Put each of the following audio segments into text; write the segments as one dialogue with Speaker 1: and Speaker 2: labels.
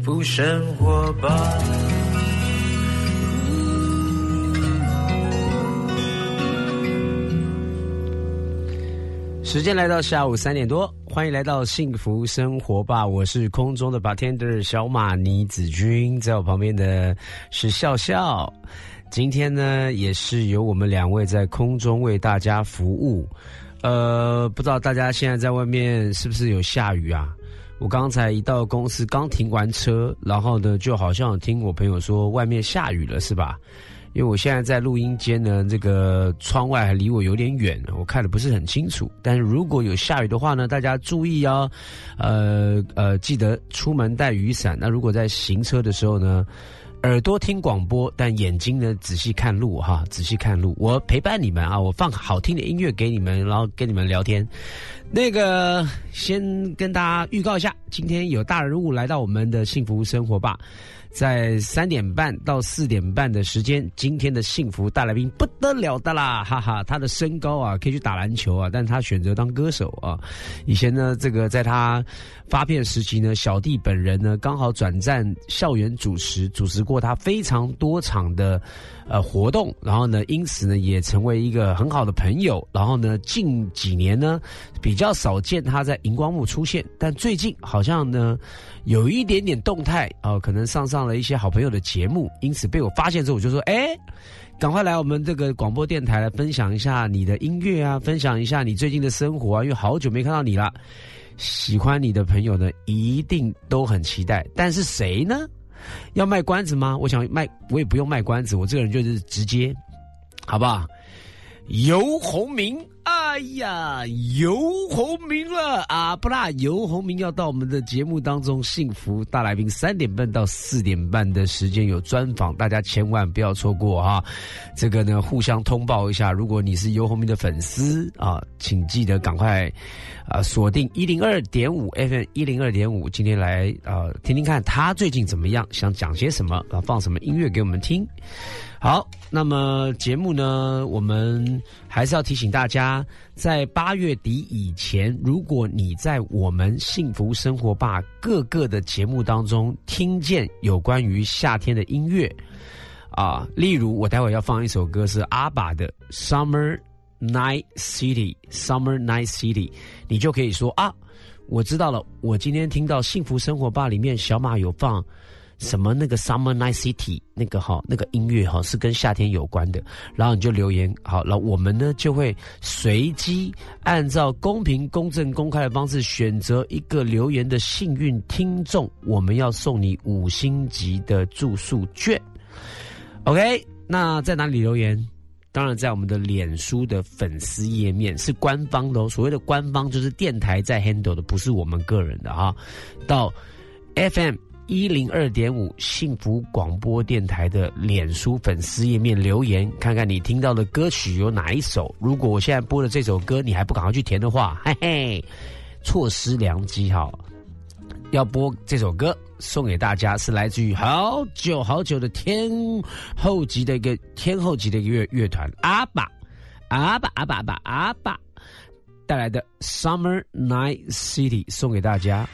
Speaker 1: 幸福生活吧。
Speaker 2: 时间来到下午三点多，欢迎来到幸福生活吧！我是空中的 bartender 小马倪子君，在我旁边的是笑笑。今天呢，也是由我们两位在空中为大家服务。呃，不知道大家现在在外面是不是有下雨啊？我刚才一到公司，刚停完车，然后呢，就好像听我朋友说外面下雨了，是吧？因为我现在在录音间呢，这个窗外还离我有点远，我看的不是很清楚。但是如果有下雨的话呢，大家注意哦，呃呃，记得出门带雨伞。那如果在行车的时候呢，耳朵听广播，但眼睛呢仔细看路哈，仔细看路。我陪伴你们啊，我放好听的音乐给你们，然后跟你们聊天。那个先跟大家预告一下，今天有大人物来到我们的幸福生活吧。在三点半到四点半的时间，今天的幸福大来宾不得了的啦，哈哈！他的身高啊，可以去打篮球啊，但他选择当歌手啊。以前呢，这个在他发片时期呢，小弟本人呢刚好转战校园主持，主持过他非常多场的呃活动，然后呢，因此呢也成为一个很好的朋友。然后呢，近几年呢比较少见他在荧光幕出现，但最近好像呢。有一点点动态哦，可能上上了一些好朋友的节目，因此被我发现之后，我就说：哎，赶快来我们这个广播电台来分享一下你的音乐啊，分享一下你最近的生活啊，因为好久没看到你了。喜欢你的朋友呢，一定都很期待。但是谁呢？要卖关子吗？我想卖，我也不用卖关子，我这个人就是直接，好不好？游鸿明。哎呀，游鸿明了啊！不啦，游鸿明要到我们的节目当中，幸福大来宾三点半到四点半的时间有专访，大家千万不要错过啊。这个呢，互相通报一下，如果你是游鸿明的粉丝啊，请记得赶快啊锁定一零二点五 FM 一零二点五，今天来啊听听看他最近怎么样，想讲些什么啊，放什么音乐给我们听。好，那么节目呢，我们还是要提醒大家，在八月底以前，如果你在我们幸福生活吧各个的节目当中听见有关于夏天的音乐，啊，例如我待会要放一首歌是阿爸的《Summer Night City》，Summer Night City，你就可以说啊，我知道了，我今天听到幸福生活吧里面小马有放。什么那个 Summer Night City 那个哈那个音乐哈是跟夏天有关的，然后你就留言好，然后我们呢就会随机按照公平、公正、公开的方式选择一个留言的幸运听众，我们要送你五星级的住宿券。OK，那在哪里留言？当然在我们的脸书的粉丝页面是官方的哦，所谓的官方就是电台在 handle 的，不是我们个人的哈。到 FM。一零二点五幸福广播电台的脸书粉丝页面留言，看看你听到的歌曲有哪一首。如果我现在播的这首歌你还不赶快去填的话，嘿嘿，错失良机哈！要播这首歌送给大家，是来自于好久好久的天后级的一个天后级的一个乐乐团阿爸阿爸阿爸阿爸阿爸带来的《Summer Night City》送给大家。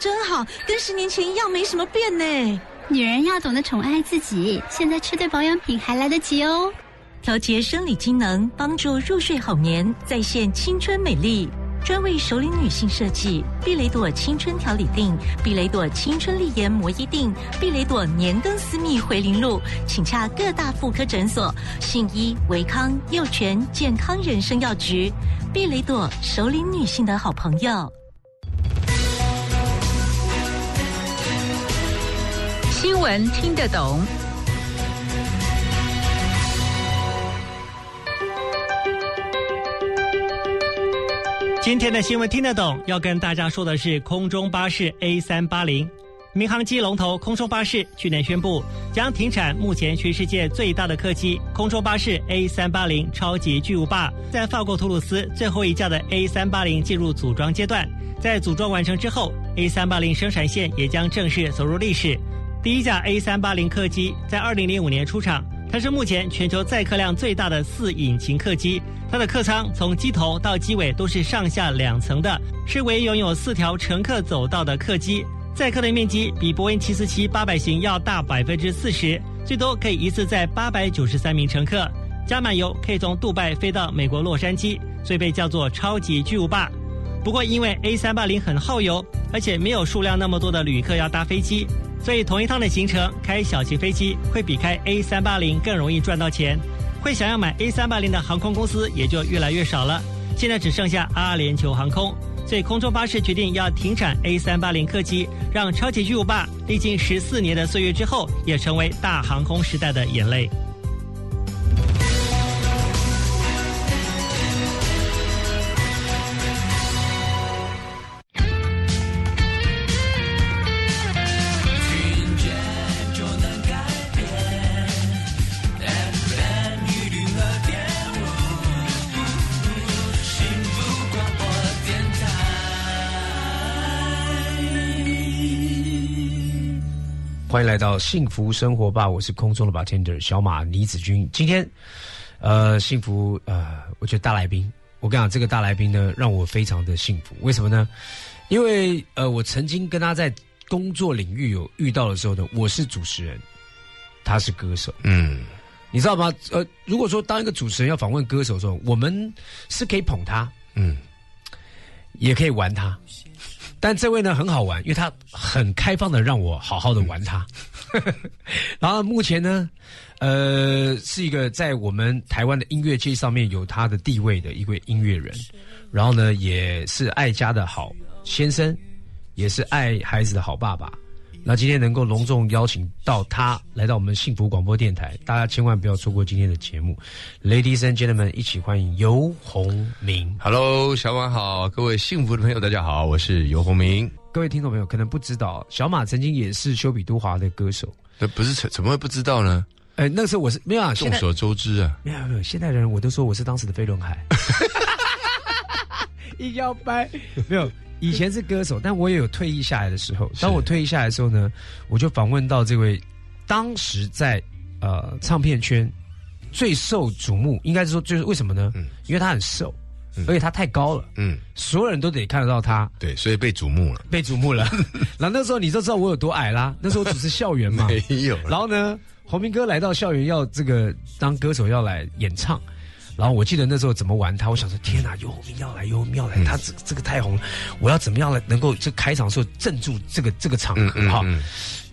Speaker 3: 真好，跟十年前一样，没什么变呢。
Speaker 4: 女人要懂得宠爱自己，现在吃对保养品还来得及哦。
Speaker 3: 调节生理机能，帮助入睡好眠，再现青春美丽。专为熟龄女性设计，碧蕾朵青春调理定，碧蕾朵青春丽颜摩衣定，碧蕾朵年更私密回零露，请洽各大妇科诊所、信医、维康、幼泉健康人生药局。碧蕾朵熟龄女性的好朋友。
Speaker 5: 新闻听得懂。
Speaker 6: 今天的新闻听得懂，要跟大家说的是空中巴士 A 三八零，民航机龙头空中巴士去年宣布将停产目前全世界最大的客机空中巴士 A 三八零超级巨无霸，在法国图鲁斯最后一架的 A 三八零进入组装阶段，在组装完成之后，A 三八零生产线也将正式走入历史。第一架 A 三八零客机在二零零五年出厂。它是目前全球载客量最大的四引擎客机，它的客舱从机头到机尾都是上下两层的，是唯一拥有四条乘客走道的客机。载客的面积比波音七四七八百型要大百分之四十，最多可以一次载八百九十三名乘客。加满油可以从杜拜飞到美国洛杉矶，所以被叫做超级巨无霸。不过因为 A 三八零很耗油，而且没有数量那么多的旅客要搭飞机。所以同一趟的行程，开小型飞机会比开 A 三八零更容易赚到钱。会想要买 A 三八零的航空公司也就越来越少了。现在只剩下阿联酋航空，所以空中巴士决定要停产 A 三八零客机，让超级巨无霸历经十四年的岁月之后，也成为大航空时代的眼泪。
Speaker 2: 来到幸福生活吧，我是空中的 bartender 小马倪子君。今天，呃，幸福呃，我觉得大来宾，我跟你讲，这个大来宾呢，让我非常的幸福。为什么呢？因为呃，我曾经跟他在工作领域有遇到的时候呢，我是主持人，他是歌手。嗯，你知道吗？呃，如果说当一个主持人要访问歌手的时候，我们是可以捧他，嗯，也可以玩他。但这位呢很好玩，因为他很开放的让我好好的玩他。然后目前呢，呃，是一个在我们台湾的音乐界上面有他的地位的一位音乐人。然后呢，也是爱家的好先生，也是爱孩子的好爸爸。那今天能够隆重邀请到他来到我们幸福广播电台，大家千万不要错过今天的节目。Ladies and gentlemen，一起欢迎游鸿明。
Speaker 7: Hello，小马好，各位幸福的朋友，大家好，我是游鸿明。
Speaker 2: 各位听众朋友可能不知道，小马曾经也是丘比都华的歌手。
Speaker 7: 那不是怎么会不知道呢？
Speaker 2: 哎，那时候我是没有啊，
Speaker 7: 众所周知啊。
Speaker 2: 没有没有，现在的人我都说我是当时的飞轮海。一要掰 没有。以前是歌手，但我也有退役下来的时候。当我退役下来的时候呢，我就访问到这位当时在呃唱片圈最受瞩目，应该是说就是为什么呢？嗯，因为他很瘦，而且他太高了，嗯，所有人都得看得到他。
Speaker 7: 对，所以被瞩目了，
Speaker 2: 被瞩目了。然后那时候你就知道我有多矮啦。那时候只是校园嘛，
Speaker 7: 没有。
Speaker 2: 然后呢，洪明哥来到校园要这个当歌手要来演唱。然后我记得那时候怎么玩他，我想说天哪，游鸿明要来，游鸿明要来，他这这个太红了，我要怎么样来能够这开场的时候镇住这个这个场合哈？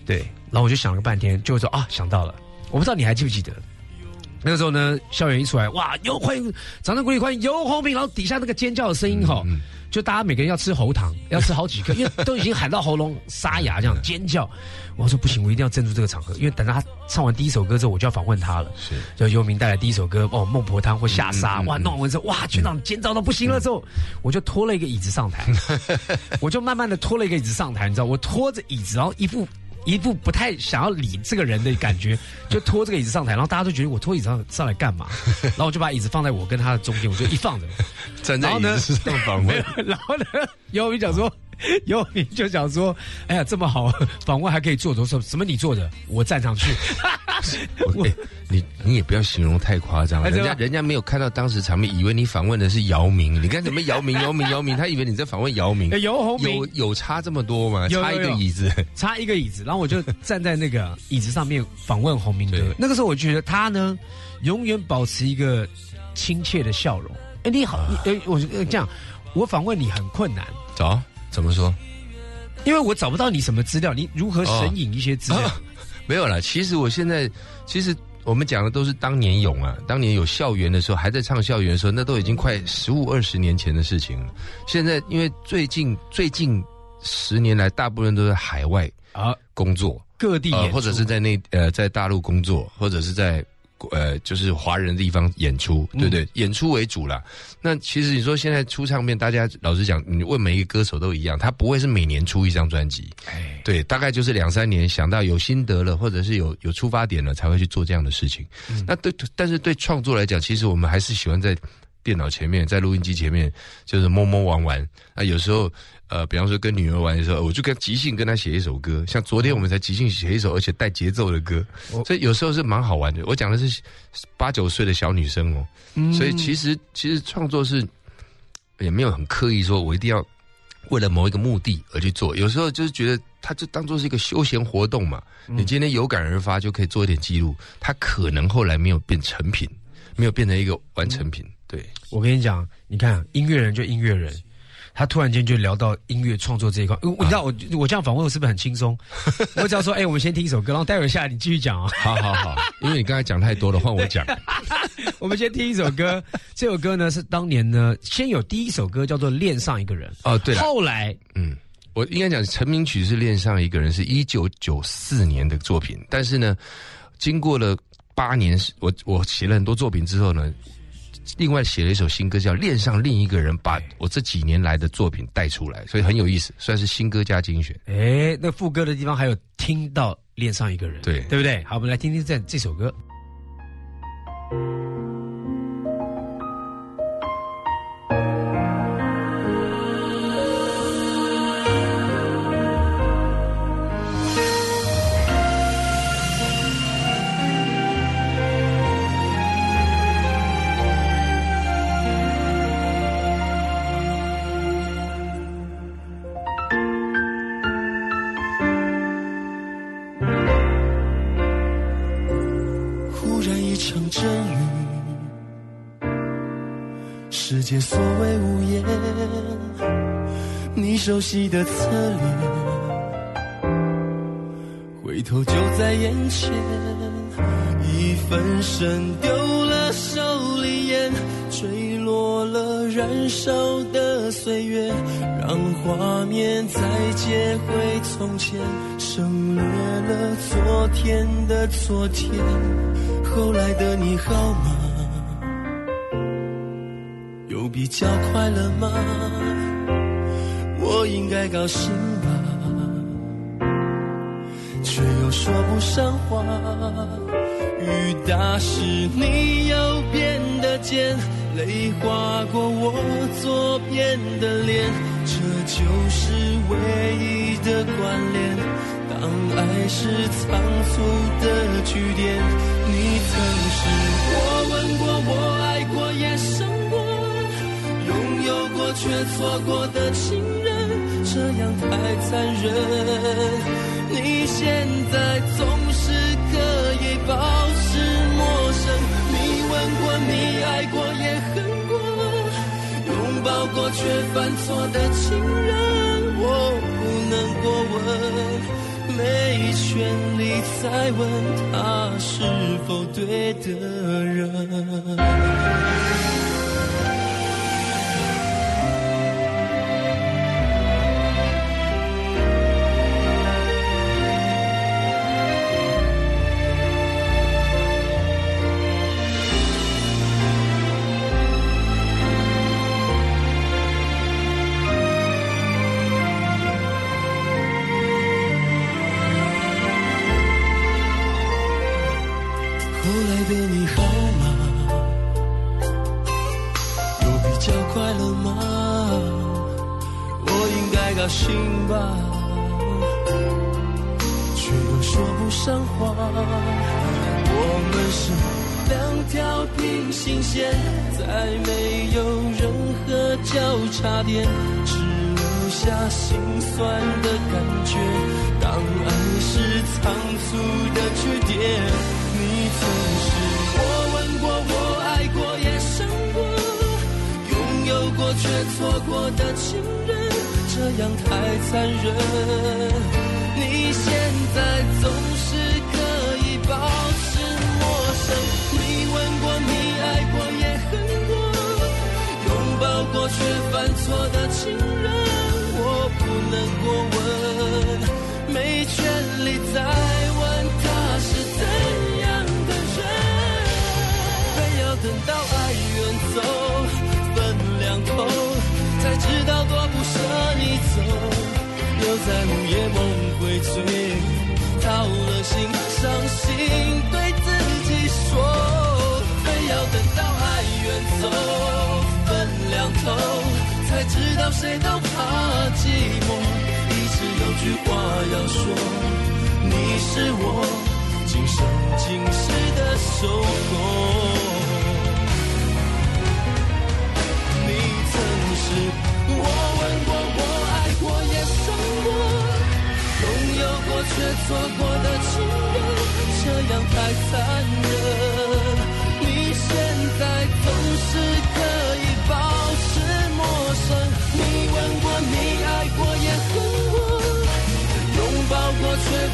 Speaker 2: 对，然后我就想了半天，就说啊想到了，我不知道你还记不记得，那个时候呢，校园一出来，哇，有欢迎掌声鼓励欢迎游鸿明，然后底下那个尖叫的声音哈。就大家每个人要吃喉糖，要吃好几颗，因为都已经喊到喉咙沙哑，这样 尖叫。我说不行，我一定要镇住这个场合，因为等他唱完第一首歌之后，我就要访问他了。是，就游民带来第一首歌哦，孟婆汤或下沙，哇，弄完之后，哇，全场尖叫到不行了之后，我就拖了一个椅子上台，我就慢慢的拖了一个椅子上台，你知道，我拖着椅子，然后一副。一副不太想要理这个人的感觉，就拖这个椅子上台，然后大家都觉得我拖椅子上上来干嘛？然后我就把椅子放在我跟他的中间，我就一放着，
Speaker 7: 站在椅子上访问。
Speaker 2: 然后呢，姚明讲说：“游泳明就想说：“哎呀，这么好访问还可以做，我说什么你做的，我站上去。
Speaker 7: 我哎你你也不要形容太夸张了，人家人家没有看到当时场面，以为你访问的是姚明。你看什么姚明姚明姚明，他以为你在访问姚明
Speaker 2: 哎”。游鸿明
Speaker 7: 有有差这么多吗？
Speaker 2: 有有
Speaker 7: 差一个椅子。
Speaker 2: 差一个椅子，然后我就站在那个 椅子上面访问洪明哥。那个时候我觉得他呢，永远保持一个亲切的笑容。哎，你好，你哎，我呃这样，我访问你很困难，
Speaker 7: 走，怎么说？
Speaker 2: 因为我找不到你什么资料，你如何神隐一些资料？
Speaker 7: 没有啦，其实我现在其实我们讲的都是当年勇啊，当年有校园的时候，还在唱校园的时候，那都已经快十五二十年前的事情了。现在因为最近最近十年来，大部分都在海外
Speaker 2: 啊，
Speaker 7: 工作，
Speaker 2: 各地
Speaker 7: 或者是在内呃在大陆工作，或者是在呃就是华人的地方演出，对不对？演出为主啦。那其实你说现在出唱片，大家老实讲，你问每一个歌手都一样，他不会是每年出一张专辑，
Speaker 2: 哎，
Speaker 7: 对，大概就是两三年想到有心得了，或者是有有出发点了，才会去做这样的事情。那对，但是对创作来讲，其实我们还是喜欢在电脑前面，在录音机前面，就是摸摸玩玩。那有时候，呃，比方说跟女儿玩的时候，我就跟即兴跟她写一首歌。像昨天我们才即兴写一首，而且带节奏的歌，所以有时候是蛮好玩的。我讲的是八九岁的小女生哦，所以其实其实创作是也没有很刻意说我一定要。为了某一个目的而去做，有时候就是觉得它就当做是一个休闲活动嘛。你今天有感而发，就可以做一点记录。它可能后来没有变成品，没有变成一个完成品。对，
Speaker 2: 我跟你讲，你看音乐人就音乐人，他突然间就聊到音乐创作这一块。你知道我我这样访问我是不是很轻松？我只要说，哎、我们先听一首歌，然后待会儿下来你继续讲啊。
Speaker 7: 好好好，因为你刚才讲太多了，换我讲。
Speaker 2: 我们先听一首歌，这首歌呢是当年呢先有第一首歌叫做《恋上一个人》
Speaker 7: 哦，对了，
Speaker 2: 后来
Speaker 7: 嗯，我应该讲成名曲是《恋上一个人》，是一九九四年的作品，但是呢，经过了八年，我我写了很多作品之后呢。另外写了一首新歌，叫《恋上另一个人》，把我这几年来的作品带出来，所以很有意思，算是新歌加精选。
Speaker 2: 哎，那副歌的地方还有听到恋上一个人，
Speaker 7: 对
Speaker 2: 对不对？好，我们来听听这这首歌。
Speaker 1: 一场阵雨，世界所谓无言，你熟悉的侧脸，回头就在眼前，一分神丢了手里烟，坠落了燃烧的岁月，让画面再接回从前，省略了昨天的昨天。后来的你好吗？有比较快乐吗？我应该高兴吧，却又说不上话。雨打湿你右边的肩，泪划过我左边的脸，这就是唯一的关联。当爱是仓促的句点，你曾是我吻过、我爱过、也伤过，拥有过却错过的情人，这样太残忍。你现在总是可以保持陌生，你吻过、你爱过、也恨过，拥抱过却犯错的情人，我不能过问。没权利再问他是否对的人。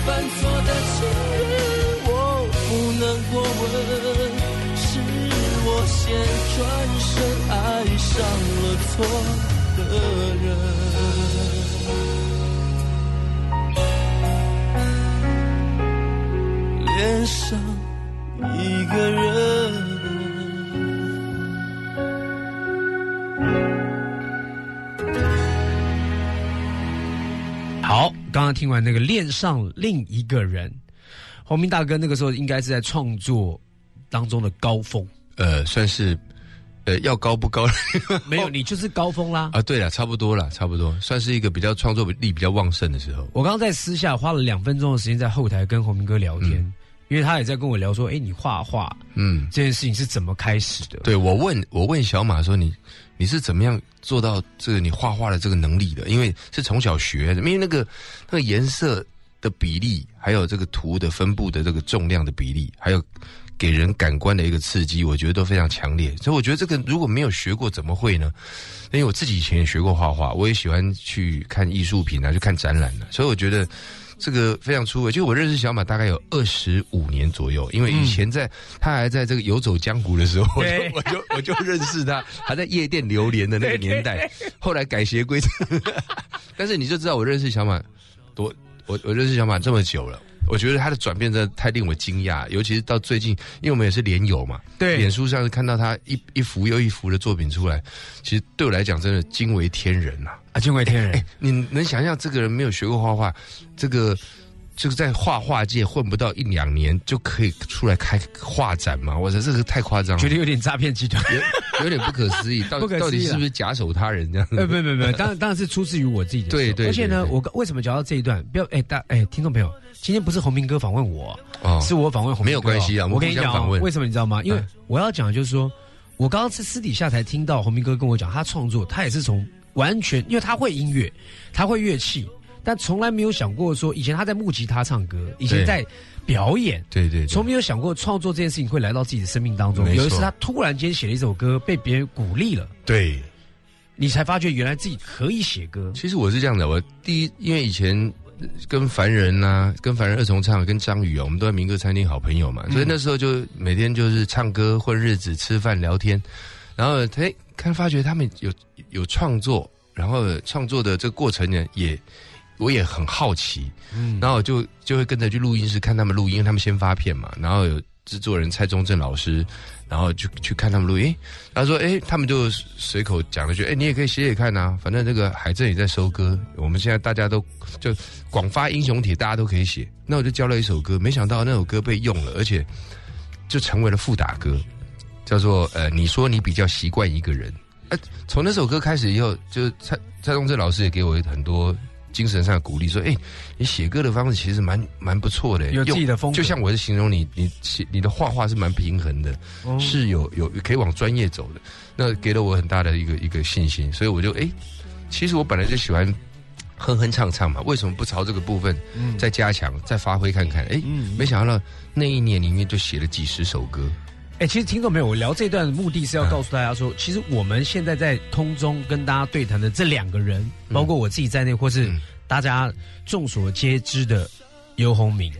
Speaker 1: 犯错的情人，我不能过问。是我先转身爱上了错的人，恋上一个人。
Speaker 2: 刚刚听完那个恋上另一个人，洪明大哥那个时候应该是在创作当中的高峰，
Speaker 7: 呃，算是呃要高不高
Speaker 2: 没有你就是高峰啦。
Speaker 7: 啊？对了，差不多了，差不多，算是一个比较创作力比较旺盛的时候。
Speaker 2: 我刚刚在私下花了两分钟的时间在后台跟洪明哥聊天，因为他也在跟我聊说，哎，你画画
Speaker 7: 嗯，
Speaker 2: 这件事情是怎么开始的？
Speaker 7: 对我问我问小马说你你你是怎么样做到这个你画画的这个能力的？因为是从小学的，因为那个那个颜色的比例，还有这个图的分布的这个重量的比例，还有给人感官的一个刺激，我觉得都非常强烈。所以我觉得这个如果没有学过，怎么会呢？因为我自己以前也学过画画，我也喜欢去看艺术品啊，去看展览的、所以我觉得。这个非常出位，就我认识小马大概有二十五年左右，因为以前在、他还在这个游走江湖的时候，我就我就 我就认识他，还在夜店流连的那个年代，后来改邪归正。但是你就知道我认识小马多，我我认识小马这么久了。我觉得他的转变真的太令我惊讶，尤其是到最近，因为我们也是连友嘛，
Speaker 2: 对
Speaker 7: 脸书上看到他一一幅又一幅的作品出来，其实对我来讲真的惊为天人呐、
Speaker 2: 啊，惊为天人。
Speaker 7: 哎，你能想象这个人没有学过画画，这个就是在画画界混不到一两年就可以出来开画展吗？我说这个太夸张了，
Speaker 2: 觉得有点诈骗集团。
Speaker 7: 有有点不可思议。到
Speaker 2: 不可思议
Speaker 7: 到底是不是假手他人这样？
Speaker 2: 呃，不不不，当然当然是出自于我自己的对。
Speaker 7: 对对
Speaker 2: 而且呢，我为什么讲到这一段？不要哎大哎，听众朋友，今天不是洪明哥访问我，
Speaker 7: 哦
Speaker 2: 是我访问洪明哥哦
Speaker 7: 没有关系啊我
Speaker 2: 跟你讲为什么你知道吗？因为
Speaker 7: 嗯
Speaker 2: 我要讲的就是说，我刚刚是私底下才听到洪明哥跟我讲，他创作他也是从完全，因为他会音乐，他会乐器，但从来没有想过说，以前他在木吉他唱歌，以前在表演。
Speaker 7: 对对对
Speaker 2: 从没有想过创作这件事情会来到自己的生命当中。有一次，他突然间写了一首歌，被别人鼓励了，
Speaker 7: 对。
Speaker 2: 你才发觉原来自己可以写歌。
Speaker 7: 其实我是这样的，我第一，因为以前呃跟凡人呐、跟凡人二重唱，跟张宇啊，我们都在民歌餐厅好朋友嘛，所以那时候就每天就是唱歌、混日子、吃饭、聊天，然后他看发觉他们有有创作，然后创作的这个过程呢，也我也很好奇，
Speaker 2: 嗯。
Speaker 7: 然后我就就会跟着去录音室看他们录音，因为他们先发片嘛，然后有制作人蔡宗正老师，然后就去看他们录音，他说：“哎，他们就随口讲了句，哎，你也可以写写看呐、反正这个海正也在收歌，我们现在大家都就广发英雄帖，大家都可以写。那我就交了一首歌，没想到那首歌被用了，而且就成为了副打歌，叫做呃，你说你比较习惯一个人，哎，从那首歌开始以后，就蔡蔡宗正老师也给我很多精神上的鼓励，说：“哎，你写歌的方式其实蛮蛮不错的，
Speaker 2: 有自己的风格。
Speaker 7: 就像我是形容你，你写你的画画是蛮平衡的，是有有可以往专业走的。那给了我很大的一个一个信心，所以我就哎，其实我本来就喜欢哼哼唱唱嘛，为什么不朝这个部分再加强、再发挥看看？哎，没想到那一年里面就写了几十首歌。”
Speaker 2: 哎，其实听众没有，我聊这段的目的是要告诉大家说，其实我们现在在空中跟大家对谈的这两个人，包括我自己在内，或是大家众所皆知的尤鸿明，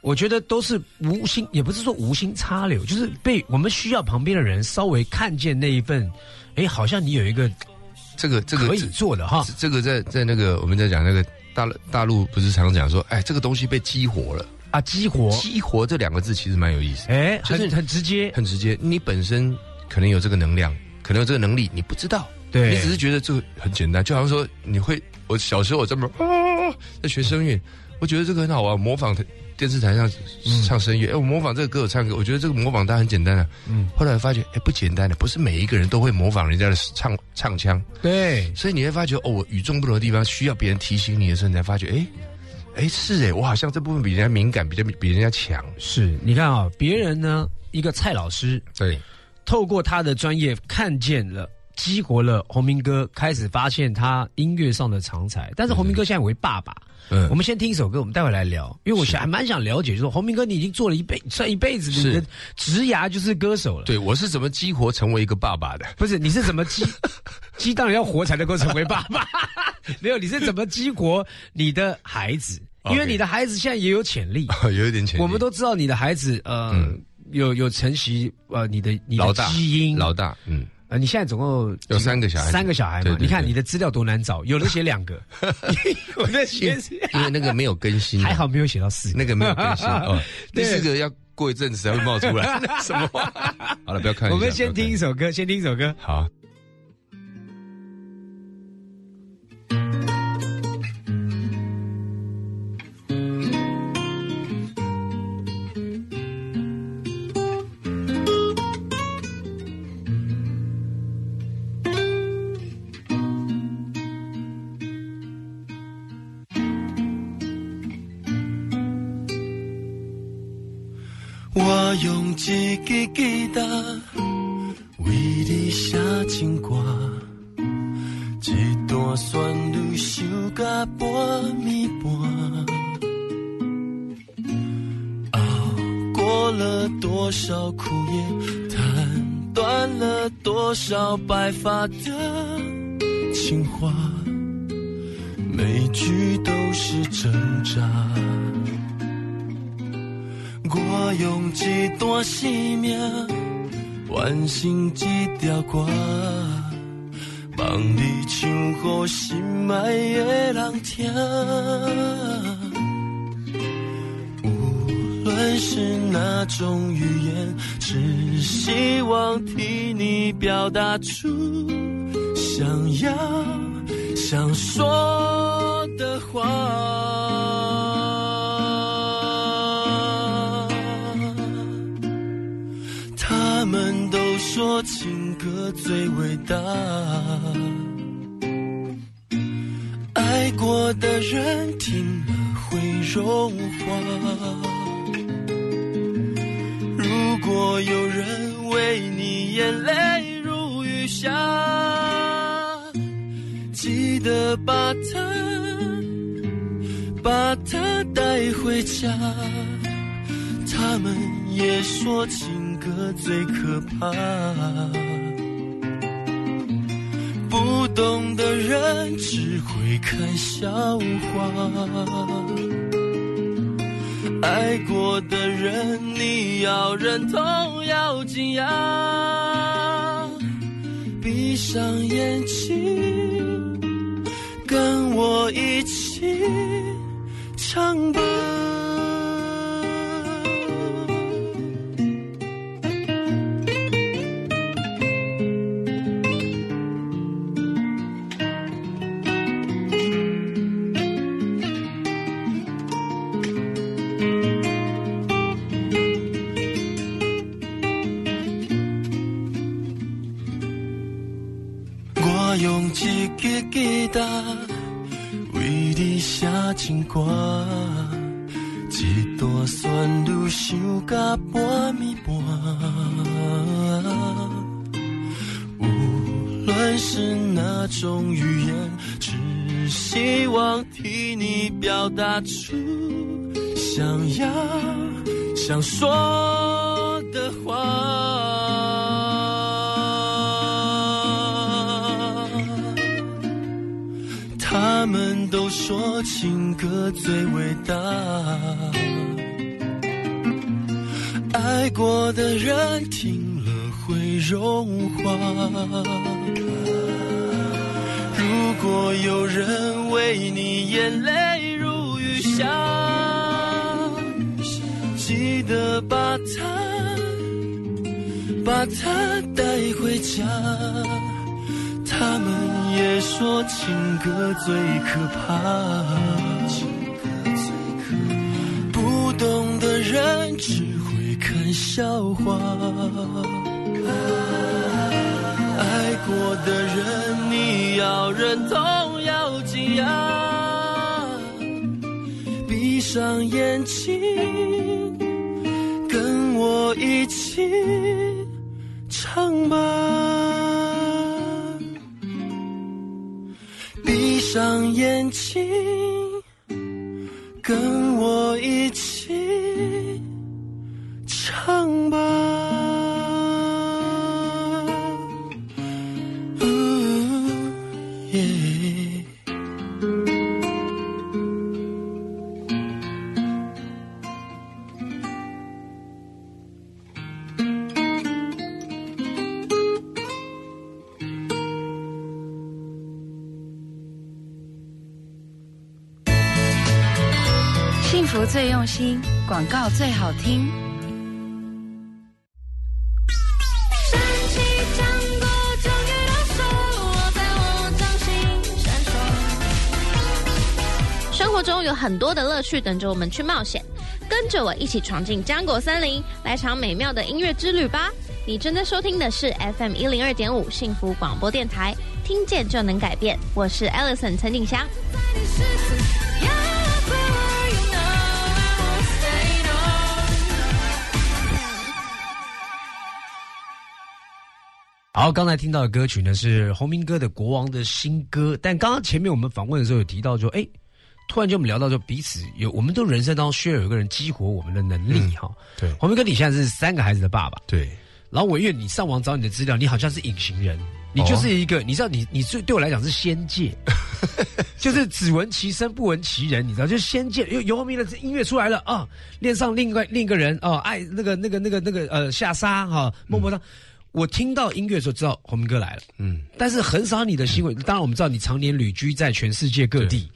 Speaker 2: 我觉得都是无心，也不是说无心插柳，就是被我们需要旁边的人稍微看见那一份，哎，好像你有一个
Speaker 7: 这个这个
Speaker 2: 可以做的哈，
Speaker 7: 这个在在那个我们在讲那个大大陆不是常讲说，哎，这个东西被激活了。
Speaker 2: 啊，激活，
Speaker 7: 激活这两个字其实蛮有意思，
Speaker 2: 哎，很很直接，
Speaker 7: 很直接。你本身可能有这个能量，可能有这个能力，你不知道，
Speaker 2: 对。
Speaker 7: 你只是觉得这个很简单，就好像说你会，我小时候我这么啊在学声乐，我觉得这个很好玩，模仿电视台上唱声乐，哎，我模仿这个歌手唱歌，我觉得这个模仿它很简单啊，嗯，后来发觉，哎，不简单的，不是每一个人都会模仿人家的唱唱腔，
Speaker 2: 对，
Speaker 7: 所以你会发觉，哦，我与众不同的地方需要别人提醒你的时候，你才发觉，哎。哎，是哎，我好像这部分比人家敏感，比较比人家强。
Speaker 2: 是，你看啊，别人呢，一个蔡老师，
Speaker 7: 对，
Speaker 2: 透过他的专业看见了，激活了洪明哥，开始发现他音乐上的长才。但是洪明哥现在为爸爸，嗯，我们先听一首歌，我们待会来聊，因为我想还蛮想了解，就是洪明哥，你已经做了一辈，算一辈子你的职涯就是歌手了。
Speaker 7: 对，我是怎么激活成为一个爸爸的？
Speaker 2: 不是，你是怎么激？激当然要活才能够成为爸爸。没有，你是怎么激活你的孩子？因为你的孩子现在也有潜力，
Speaker 7: 有一点潜力。
Speaker 2: 我们都知道你的孩子，呃，有有承袭呃你的你的基因，
Speaker 7: 老大，嗯，
Speaker 2: 呃，你现在总共
Speaker 7: 有三个小孩，
Speaker 2: 三个小孩嘛？你看你的资料多难找，有的写两个，我在写，
Speaker 7: 因为那个没有更新，
Speaker 2: 还好没有写到四，
Speaker 7: 那个没有更新哦，第四个要过一阵子才会冒出来，什么话？好了，不要看，
Speaker 2: 我们先听一首歌，先听一首歌，
Speaker 7: 好。
Speaker 1: 表达出想要想说的话。他们都说情歌最伟大，爱过的人听了会融化。如果有人为你眼泪雨下，记得把它把它带回家。他们也说情。歌最可怕，不懂的人只会看笑话。爱过的人，你要认同，要惊讶。闭上眼睛，跟我一起唱吧。情歌，一段旋律想甲半暝半。无论是哪种语言，只希望替你表达出想要想说说情歌最伟大，爱过的人听了会融化。如果有人为你眼泪如雨下，记得把它把它带回家。他们也说情歌最可怕，不懂的人只会看笑话。爱过的人，你要认同，要惊讶。闭上眼睛，跟我一起唱吧。上眼睛，跟我
Speaker 5: 最好听。
Speaker 8: 生活中有很多的乐趣等着我们去冒险，跟着我一起闯进浆果森林，来场美妙的音乐之旅吧！你正在收听的是 FM 一零二点五幸福广播电台，听见就能改变。我是 Alison 陈景祥。
Speaker 2: 好，刚才听到的歌曲呢是洪明哥的《国王的新歌》，但刚刚前面我们访问的时候有提到说，哎，突然间我们聊到说彼此有，我们都人生当中需要有一个人激活我们的能力哈、
Speaker 7: 对。
Speaker 2: 洪明哥，你现在是三个孩子的爸爸，
Speaker 7: 对，
Speaker 2: 然后我因为你上网找你的资料，你好像是隐形人，你就是一个，你知道你你最对我来讲是仙界，就是只闻其声不闻其人，你知道，就是仙界。有游鸿明的音乐出来了啊，恋上另外另一个人哦，爱那个那个那个那个呃下沙哈孟婆汤。我听到音乐的时候，知道洪明哥来了，
Speaker 7: 嗯，
Speaker 2: 但是很少你的新闻。当然，我们知道你常年旅居在全世界各地，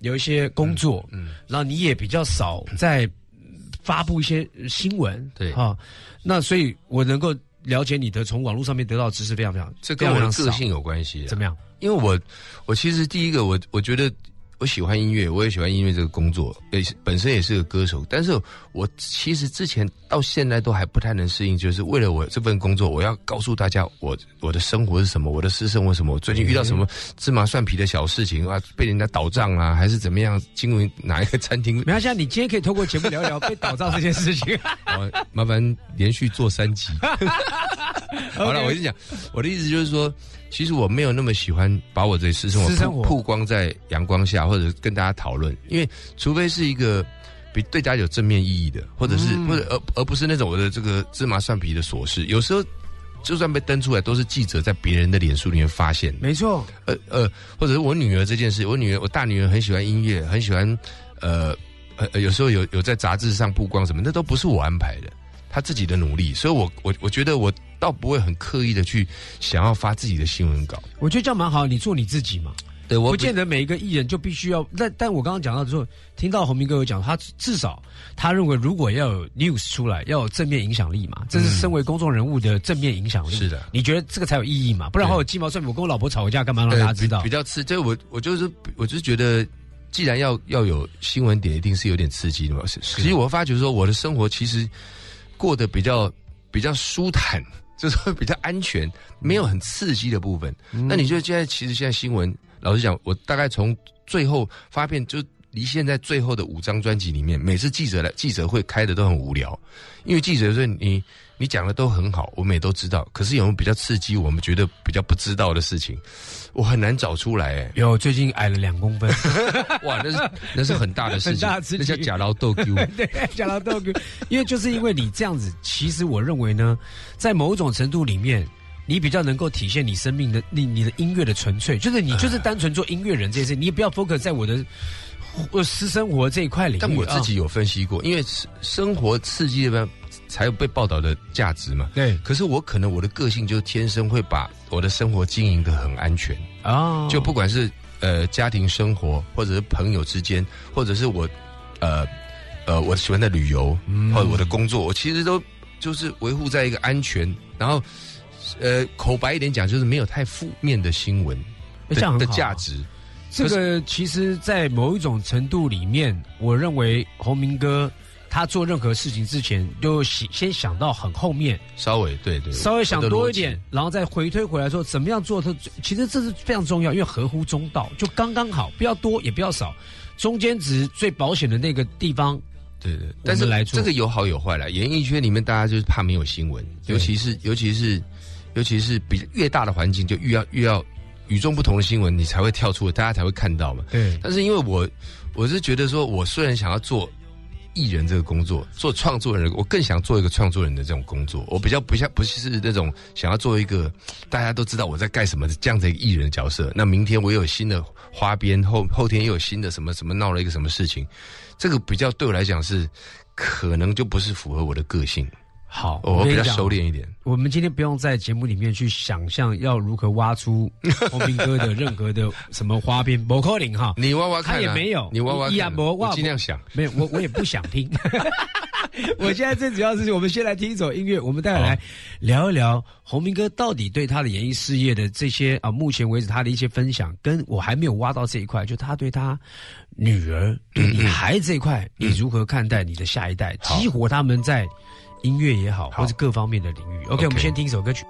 Speaker 2: 有一些工作，嗯，然后你也比较少在发布一些新闻，
Speaker 7: 对。
Speaker 2: 啊、那所以我能够了解你的，从网络上面得到的知识非常非常，
Speaker 7: 这跟我个性有关系、啊。
Speaker 2: 怎么样？
Speaker 7: 因为我我其实第一个我我觉得我喜欢音乐，我也喜欢音乐这个工作，也是本身也是个歌手，但是我其实之前到现在都还不太能适应，就是为了我这份工作，我要告诉大家我我的生活是什么，我的私生活什么，我最近遇到什么芝麻蒜皮的小事情啊，被人家倒账啊，还是怎么样，经营哪一个餐厅
Speaker 2: 没关系啊，你今天可以透过节目聊一聊被倒账这件事情。
Speaker 7: 好，麻烦连续做三集。好了，我跟你讲，我的意思就是说，其实我没有那么喜欢把我的私生
Speaker 2: 私生活
Speaker 7: 活曝曝光在阳光下，或者跟大家讨论，因为除非是一个比对大家有正面意义的，或者是、
Speaker 2: 嗯
Speaker 7: 或者而而不是那种我的这个芝麻蒜皮的琐事，有时候。就算被登出来，都是记者在别人的脸书里面发现的。
Speaker 2: 没错，
Speaker 7: 呃呃，或者是我女儿这件事，我女儿我大女儿很喜欢音乐，很喜欢呃呃，呃有时候有有在杂志上曝光什么，那都不是我安排的，她自己的努力，所以我我我觉得我倒不会很刻意的去想要发自己的新闻稿。
Speaker 2: 我觉得这样蛮好，你做你自己嘛。
Speaker 7: 对我
Speaker 2: 不见得每一个艺人就必须要，但但我刚刚讲到之后，听到洪明哥有讲，他至少他认为如果要有 news 出来，要有正面影响力嘛，这是身为公众人物的正面影响力。
Speaker 7: 是的
Speaker 2: 你觉得这个才有意义嘛？不然的话，我鸡毛蒜皮，我跟我老婆吵个架，干嘛让大家知道
Speaker 7: 呃比比？较刺，这我我就是我就是觉得，既然要要有新闻点，一定是有点刺激的嘛。是其实我发觉说，我的生活其实过得比较比较舒坦，就是说比较安全，没有很刺激的部分。
Speaker 2: 嗯。
Speaker 7: 那你觉得现在其实现在新闻，老实讲，我大概从最后发片就离现在最后的五张专辑里面，每次记者来记者会开的都很无聊，因为记者说你你讲的都很好，我们也都知道，可是有没有比较刺激，我们觉得比较不知道的事情，我很难找出来。哎，
Speaker 2: 有最近矮了两公分，
Speaker 7: 哇，那是那是很大的事情，
Speaker 2: 很大的事情
Speaker 7: 那叫假劳豆 Q。
Speaker 2: 对，假劳豆 Q，，因为就是因为你这样子，其实我认为呢，在某种程度里面，你比较能够体现你生命的你你的音乐的纯粹，就是你就是单纯做音乐人这件事，你也不要 focus 在我的我私生活这一块领域。
Speaker 7: 但我自
Speaker 2: 啊
Speaker 7: 己有分析过，因为生生活刺激的才有被报道的价值嘛。
Speaker 2: 对。
Speaker 7: 可是我可能我的个性就天生会把我的生活经营的很安全，
Speaker 2: 啊，
Speaker 7: 就不管是呃家庭生活，或者是朋友之间，或者是我呃呃我喜欢的旅游，
Speaker 2: 嗯。
Speaker 7: 或者我的工作，我其实都就是维护在一个安全，然后呃口白一点讲，就是没有太负面的新闻的的
Speaker 2: 哎这样很好啊。
Speaker 7: 价值。
Speaker 2: 这个其实，在某一种程度里面，我认为洪明哥他做任何事情之前，就先先想到很后面，
Speaker 7: 稍微对对，
Speaker 2: 稍微想多一点，然后再回推回来说怎么样做它。其实这是非常重要，因为合乎中道，就刚刚好，不要多也不要少，中间值最保险的那个地方。
Speaker 7: 对对，但是
Speaker 2: 来做
Speaker 7: 这个有好有坏了。演艺圈里面，大家就是怕没有新闻，尤其是尤其是尤其是比越大的环境，就越要越要与众不同的新闻，你才会跳出，大家才会看到嘛。
Speaker 2: 对，
Speaker 7: 但是因为我我是觉得说，我虽然想要做艺人这个工作，做创作人，我更想做一个创作人的这种工作。我比较不像不是那种想要做一个大家都知道我在干什么这样的一个艺人的角色。那明天我有新的花边，后后天又有新的什么什么闹了一个什么事情，这个比较对我来讲是可能就不是符合我的个性。
Speaker 2: 好，
Speaker 7: 我比较
Speaker 2: 跟你讲
Speaker 7: 收敛一点。
Speaker 2: 我们今天不用在节目里面去想象要如何挖出 洪明哥的任何的什么花边，不可能哈。
Speaker 7: 你挖挖看、啊，
Speaker 2: 他也没有，
Speaker 7: 你挖挖看、尽量想。
Speaker 2: 没有，我我也不想听。我现在最主要是，我们先来听一首音乐，我们待会来聊一聊洪明哥到底对他的演艺事业的这些啊，目前为止他的一些分享，跟我还没有挖到这一块，就他对他女儿、对你孩子这一块，你如何看待你的下一代，激活他们在音乐也好，或者各方面的领域。OK，我们先听一首歌曲。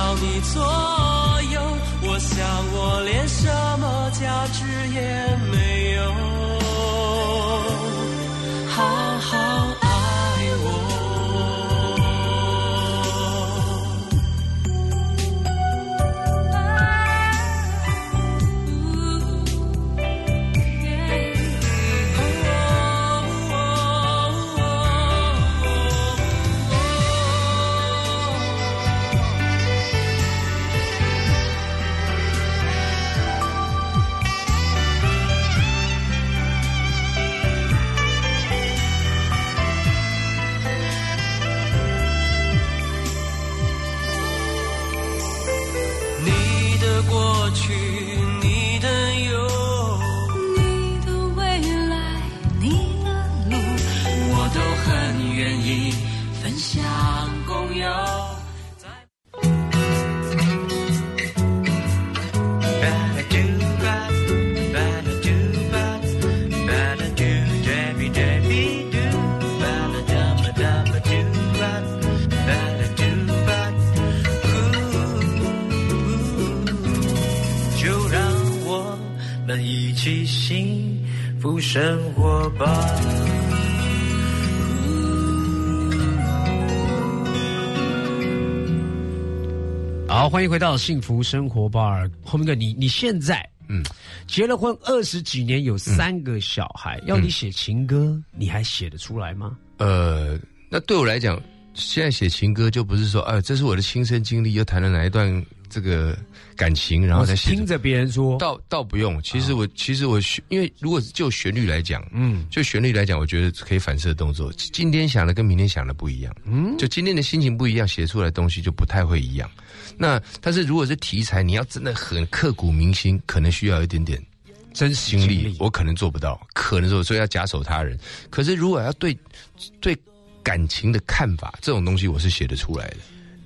Speaker 9: 到你
Speaker 1: 左右，我想我连什么价值也没生活吧。
Speaker 2: 好，欢迎回到幸福生活吧。后面哥，你你现在
Speaker 7: 嗯，
Speaker 2: 结了婚二十几年，有三个小孩，要你写情歌，你还写得出来吗？
Speaker 7: 呃，那对我来讲，现在写情歌就不是说，呃，这是我的亲身经历，又谈了哪一段这个感情，然后再。
Speaker 2: 听着别人说，
Speaker 7: 倒倒不用，其实我、其实我旋因为如果就旋律来讲，
Speaker 2: 嗯，
Speaker 7: 就旋律来讲，我觉得可以反射动作。今天想的跟明天想的不一样，
Speaker 2: 嗯，
Speaker 7: 就今天的心情不一样，写出来的东西就不太会一样。那但是如果是题材，你要真的很刻骨铭心，可能需要一点点
Speaker 2: 真实
Speaker 7: 经历
Speaker 2: 历，，
Speaker 7: 我可能做不到，可能做，所以要假手他人。可是如果要对对感情的看法，这种东西我是写得出来的。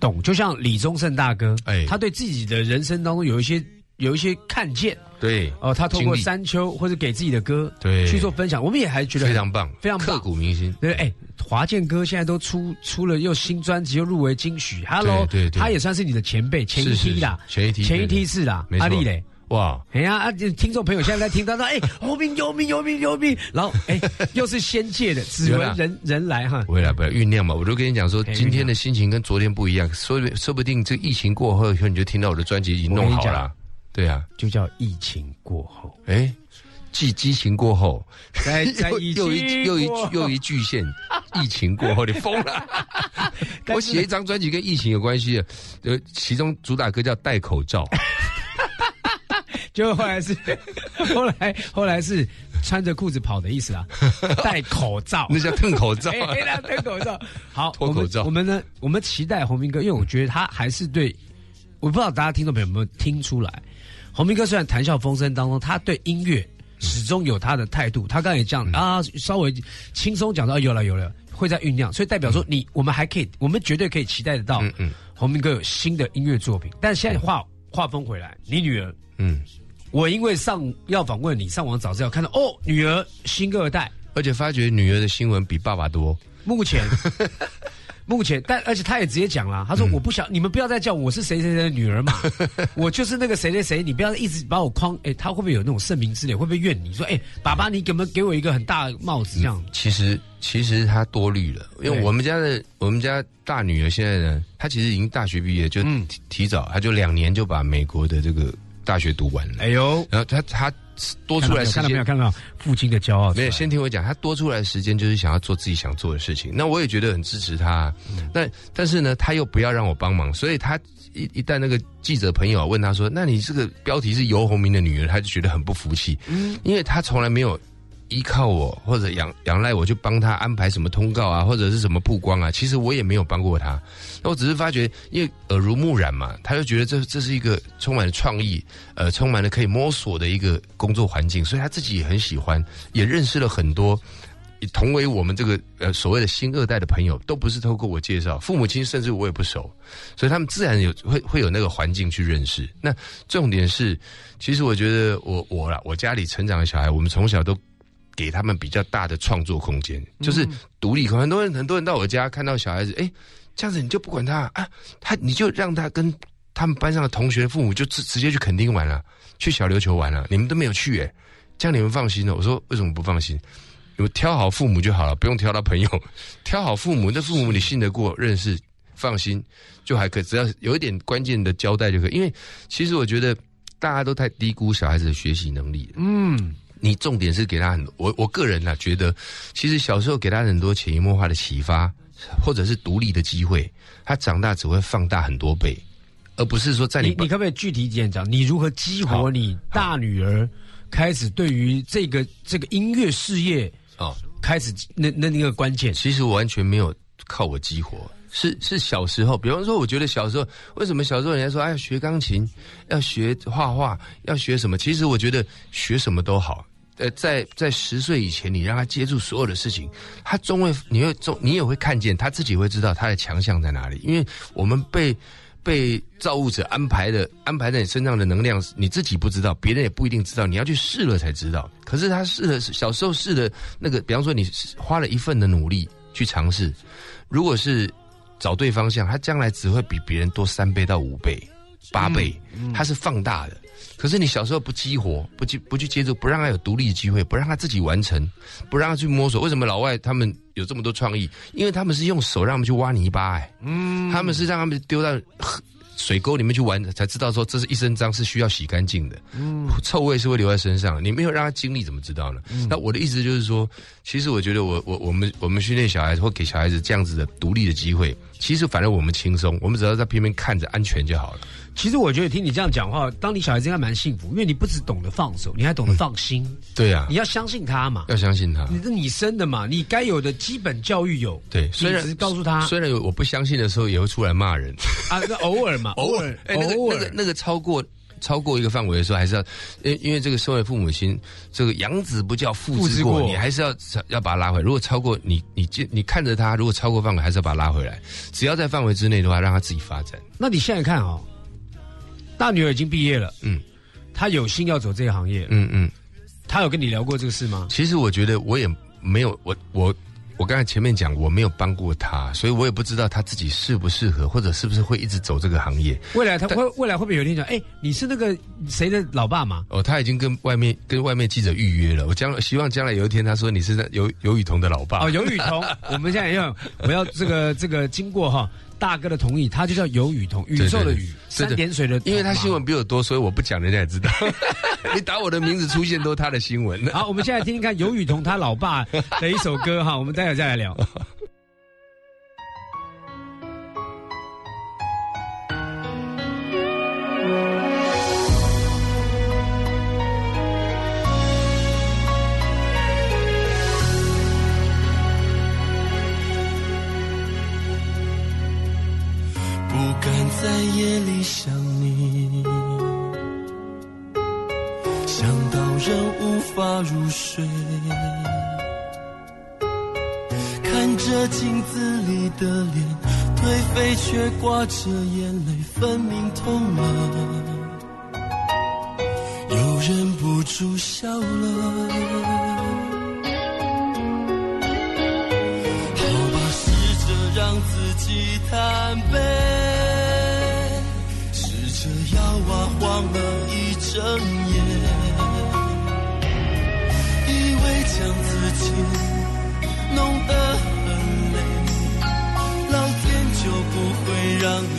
Speaker 2: 懂。就像李宗盛大哥，
Speaker 7: 哎
Speaker 2: 他对自己的人生当中有一些有一些看见，
Speaker 7: 对，
Speaker 2: 哦，他透过山丘或者给自己的歌，
Speaker 7: 对
Speaker 2: 去做分享，我们也还觉得
Speaker 7: 非常棒，
Speaker 2: 非常棒
Speaker 7: 刻骨铭心。
Speaker 2: 对，哎，华健哥现在都出出了又新专辑，又入围金曲，Hello，
Speaker 7: 对对对
Speaker 2: 他也算是你的前辈，前一梯啦，
Speaker 7: 前一梯
Speaker 2: 前一梯是啦，阿丽嘞。
Speaker 7: 哇，
Speaker 2: 哎呀啊！听众朋友现在在听到说，哎，有名有名有名有名，然后哎，又是仙界的，只
Speaker 7: 有啦
Speaker 2: 闻人人来哈。
Speaker 7: 不会啦，不要酝酿嘛。我就跟你讲说，
Speaker 2: 哎
Speaker 7: 今天的心情跟昨天不一样，说说不定这疫情过后以后，你就听到我的专辑已经弄好了。对啊，
Speaker 2: 就叫疫情过后，
Speaker 7: 哎，继激情过后，
Speaker 2: 在在
Speaker 7: 又又一又一又一巨献，疫情过后你 疯了。我写一张专辑跟疫情有关系的，呃，其中主打歌叫《戴口罩》，
Speaker 2: 就后来是 后来后来是穿着裤子跑的意思啊，戴口罩，
Speaker 7: 那叫吞口罩。
Speaker 2: 哎，那戴口罩。好，
Speaker 7: 脱口罩
Speaker 2: 我们我们呢，我们期待洪明哥，因为我觉得他还是对，我不知道大家听众朋友有没有听出来，洪明哥虽然谈笑风生当中，他对音乐始终有他的态度。他刚才也这样、啊，稍微轻松讲到有了有了，会在酝酿，所以代表说你我们还可以，我们绝对可以期待得到，
Speaker 7: 嗯嗯
Speaker 2: 洪明哥有新的音乐作品。但现在话话锋回来，你女儿。
Speaker 7: 嗯，
Speaker 2: 我因为上要访问你，上网找资料看到哦，女儿新二代，
Speaker 7: 而且发觉女儿的新闻比爸爸多。
Speaker 2: 目前 目前，但而且他也直接讲了，他说我不想、你们不要再叫我是谁谁谁的女儿嘛，我就是那个谁谁谁，你不要一直把我框，哎，他会不会有那种盛名之类？会不会怨你说，哎，爸爸你给没给我一个很大的帽子这样？
Speaker 7: 其实其实他多虑了，因为
Speaker 2: 对
Speaker 7: 我们家的我们家大女儿现在呢，她其实已经大学毕业，就
Speaker 2: 嗯
Speaker 7: 提提早，她就两年就把美国的这个大学读完了。
Speaker 2: 哎呦，
Speaker 7: 然后他他多出来时
Speaker 2: 看到没有？看到没有父亲的骄傲？
Speaker 7: 没有，先听我讲，他多出来的时间就是想要做自己想做的事情。那我也觉得很支持他，
Speaker 2: 嗯
Speaker 7: 那但是呢，他又不要让我帮忙，所以他一一旦那个记者朋友啊问他说：“那你这个标题是游鸿明的女儿？”他就觉得很不服气，
Speaker 2: 嗯
Speaker 7: 因为他从来没有。依靠我或者仰仰赖我去帮他安排什么通告啊，或者是什么曝光啊，其实我也没有帮过他。那我只是发觉，因为耳濡目染嘛，他就觉得这这是一个充满了创意，呃，充满了可以摸索的一个工作环境，所以他自己也很喜欢，也认识了很多同为我们这个呃所谓的新二代的朋友，都不是透过我介绍，父母亲甚至我也不熟，所以他们自然有会会有那个环境去认识。那重点是，其实我觉得我我啦，我家里成长的小孩，我们从小都给他们比较大的创作空间，就是独立空。很多人很多人到我家看到小孩子，哎，这样子你就不管他啊，他你就让他跟他们班上的同学父母就直直接去垦丁玩了，去小琉球玩了，你们都没有去哎、这样你们放心了。我说为什么不放心？我挑好父母就好了，不用挑到朋友，挑好父母，那父母你信得过、认识，放心就还可以，只要有一点关键的交代就可以。因为其实我觉得大家都太低估小孩子的学习能力了。
Speaker 2: 嗯，
Speaker 7: 你重点是给他很多，我我个人呢、觉得，其实小时候给他很多潜移默化的启发，或者是独立的机会，他长大只会放大很多倍，而不是说在你
Speaker 2: 你你可不可以具体一点讲，你如何激活你大女儿开始对于这个这个音乐事业
Speaker 7: 哦，
Speaker 2: 开始那那那个关键？
Speaker 7: 其实我完全没有靠我激活，是是小时候，比方说，我觉得小时候为什么小时候人家说哎要学钢琴，要学画画，要学什么？其实我觉得学什么都好。呃，在在十岁以前，你让他接触所有的事情，他终会你会终你也会看见他自己会知道他的强项在哪里，因为我们被被造物者安排的安排在你身上的能量，你自己不知道，别人也不一定知道，你要去试了才知道。可是他试了，小时候试的那个，比方说你花了一份的努力去尝试，如果是找对方向，他将来只会比别人多三倍到五倍。八倍，他是放大的。可是你小时候不激活，不去不去接触，不让他有独立的机会，不让他自己完成，不让他去摸索。为什么老外他们有这么多创意？因为他们是用手让他们去挖泥巴，哎，嗯，他们是让他们丢到河水沟里面去玩，才知道说这是一身脏是需要洗干净的，嗯，臭味是会留在身上，你没有让他经历，怎么知道呢？那我的意思就是说，其实我觉得我我我们我们训练小孩子或给小孩子这样子的独立的机会，其实反正我们轻松，我们只要在旁边看着安全就好了。
Speaker 2: 其实我觉得听你这样讲话，当你小孩子应该蛮幸福，因为你不只懂得放手，你还懂得放心。
Speaker 7: 对呀、
Speaker 2: 你要相信他嘛，
Speaker 7: 要相信他。
Speaker 2: 你是你生的嘛，你该有的基本教育有。
Speaker 7: 对，虽然
Speaker 2: 告诉他
Speaker 7: 虽然我不相信的时候，也会出来骂人。
Speaker 2: 啊，那偶尔嘛，偶尔，
Speaker 7: 哎、那个那个那个超过超过一个范围的时候，还是要，因因为这个身为父母亲，这个养子不教父之过，你还是要要把他拉回来。如果超过你你见你看着他，如果超过范围，还是要把他拉回来。只要在范围之内的话，让他自己发展。
Speaker 2: 那你现在看哦，大女儿已经毕业了，
Speaker 7: 嗯
Speaker 2: 她有心要走这个行业，
Speaker 7: 嗯嗯，
Speaker 2: 她有跟你聊过这个事吗？
Speaker 7: 其实我觉得我也没有我我。我刚才前面讲，我没有帮过他，所以我也不知道他自己适不适合，或者是不是会一直走这个行业。
Speaker 2: 未来他会未来会不会有一天讲，哎，你是那个谁的老爸吗？
Speaker 7: 哦，他已经跟外面跟外面记者预约了。我将希望将来有一天，他说你是那尤尤雨桐的老爸。
Speaker 2: 哦，尤雨桐，我们现在要我要这个这个经过哈大哥的同意，他就叫尤雨桐，宇宙的宇，
Speaker 7: 对对
Speaker 2: 三点水的，
Speaker 7: 因为他新闻比我多，所以我不讲，人家也知道。你打我的名字出现都是他的新闻。
Speaker 2: 好，我们现在听听看尤雨桐他老爸的一首歌哈，我们待会再来聊。
Speaker 1: 不 在夜里想你，想到人无法入睡。看着镜子里的脸，颓废却挂着眼泪，分明痛了，又忍不住笑了。好吧，试着让自己坦白，试着摇啊晃了一整夜，以为将自己弄得很累，老天就不会让你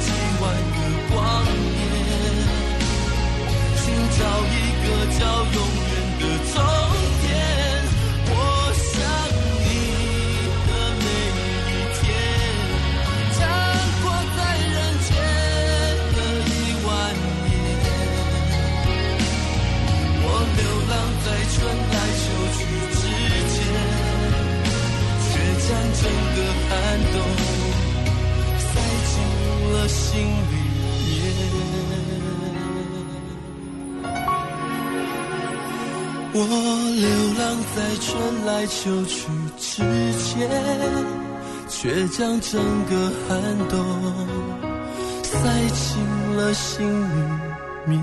Speaker 1: 千万语就去之间，却将整个寒冬塞进了心里面。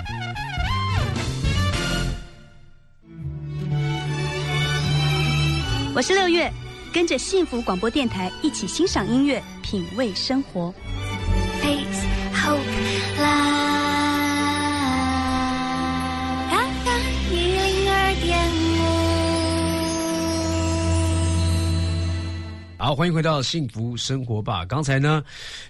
Speaker 10: 我是六月，跟着幸福广播电台一起欣赏音乐，品味生活。
Speaker 9: Face Hope 啦，FM 一零二点五。
Speaker 2: 好，欢迎回到幸福生活吧。刚才呢，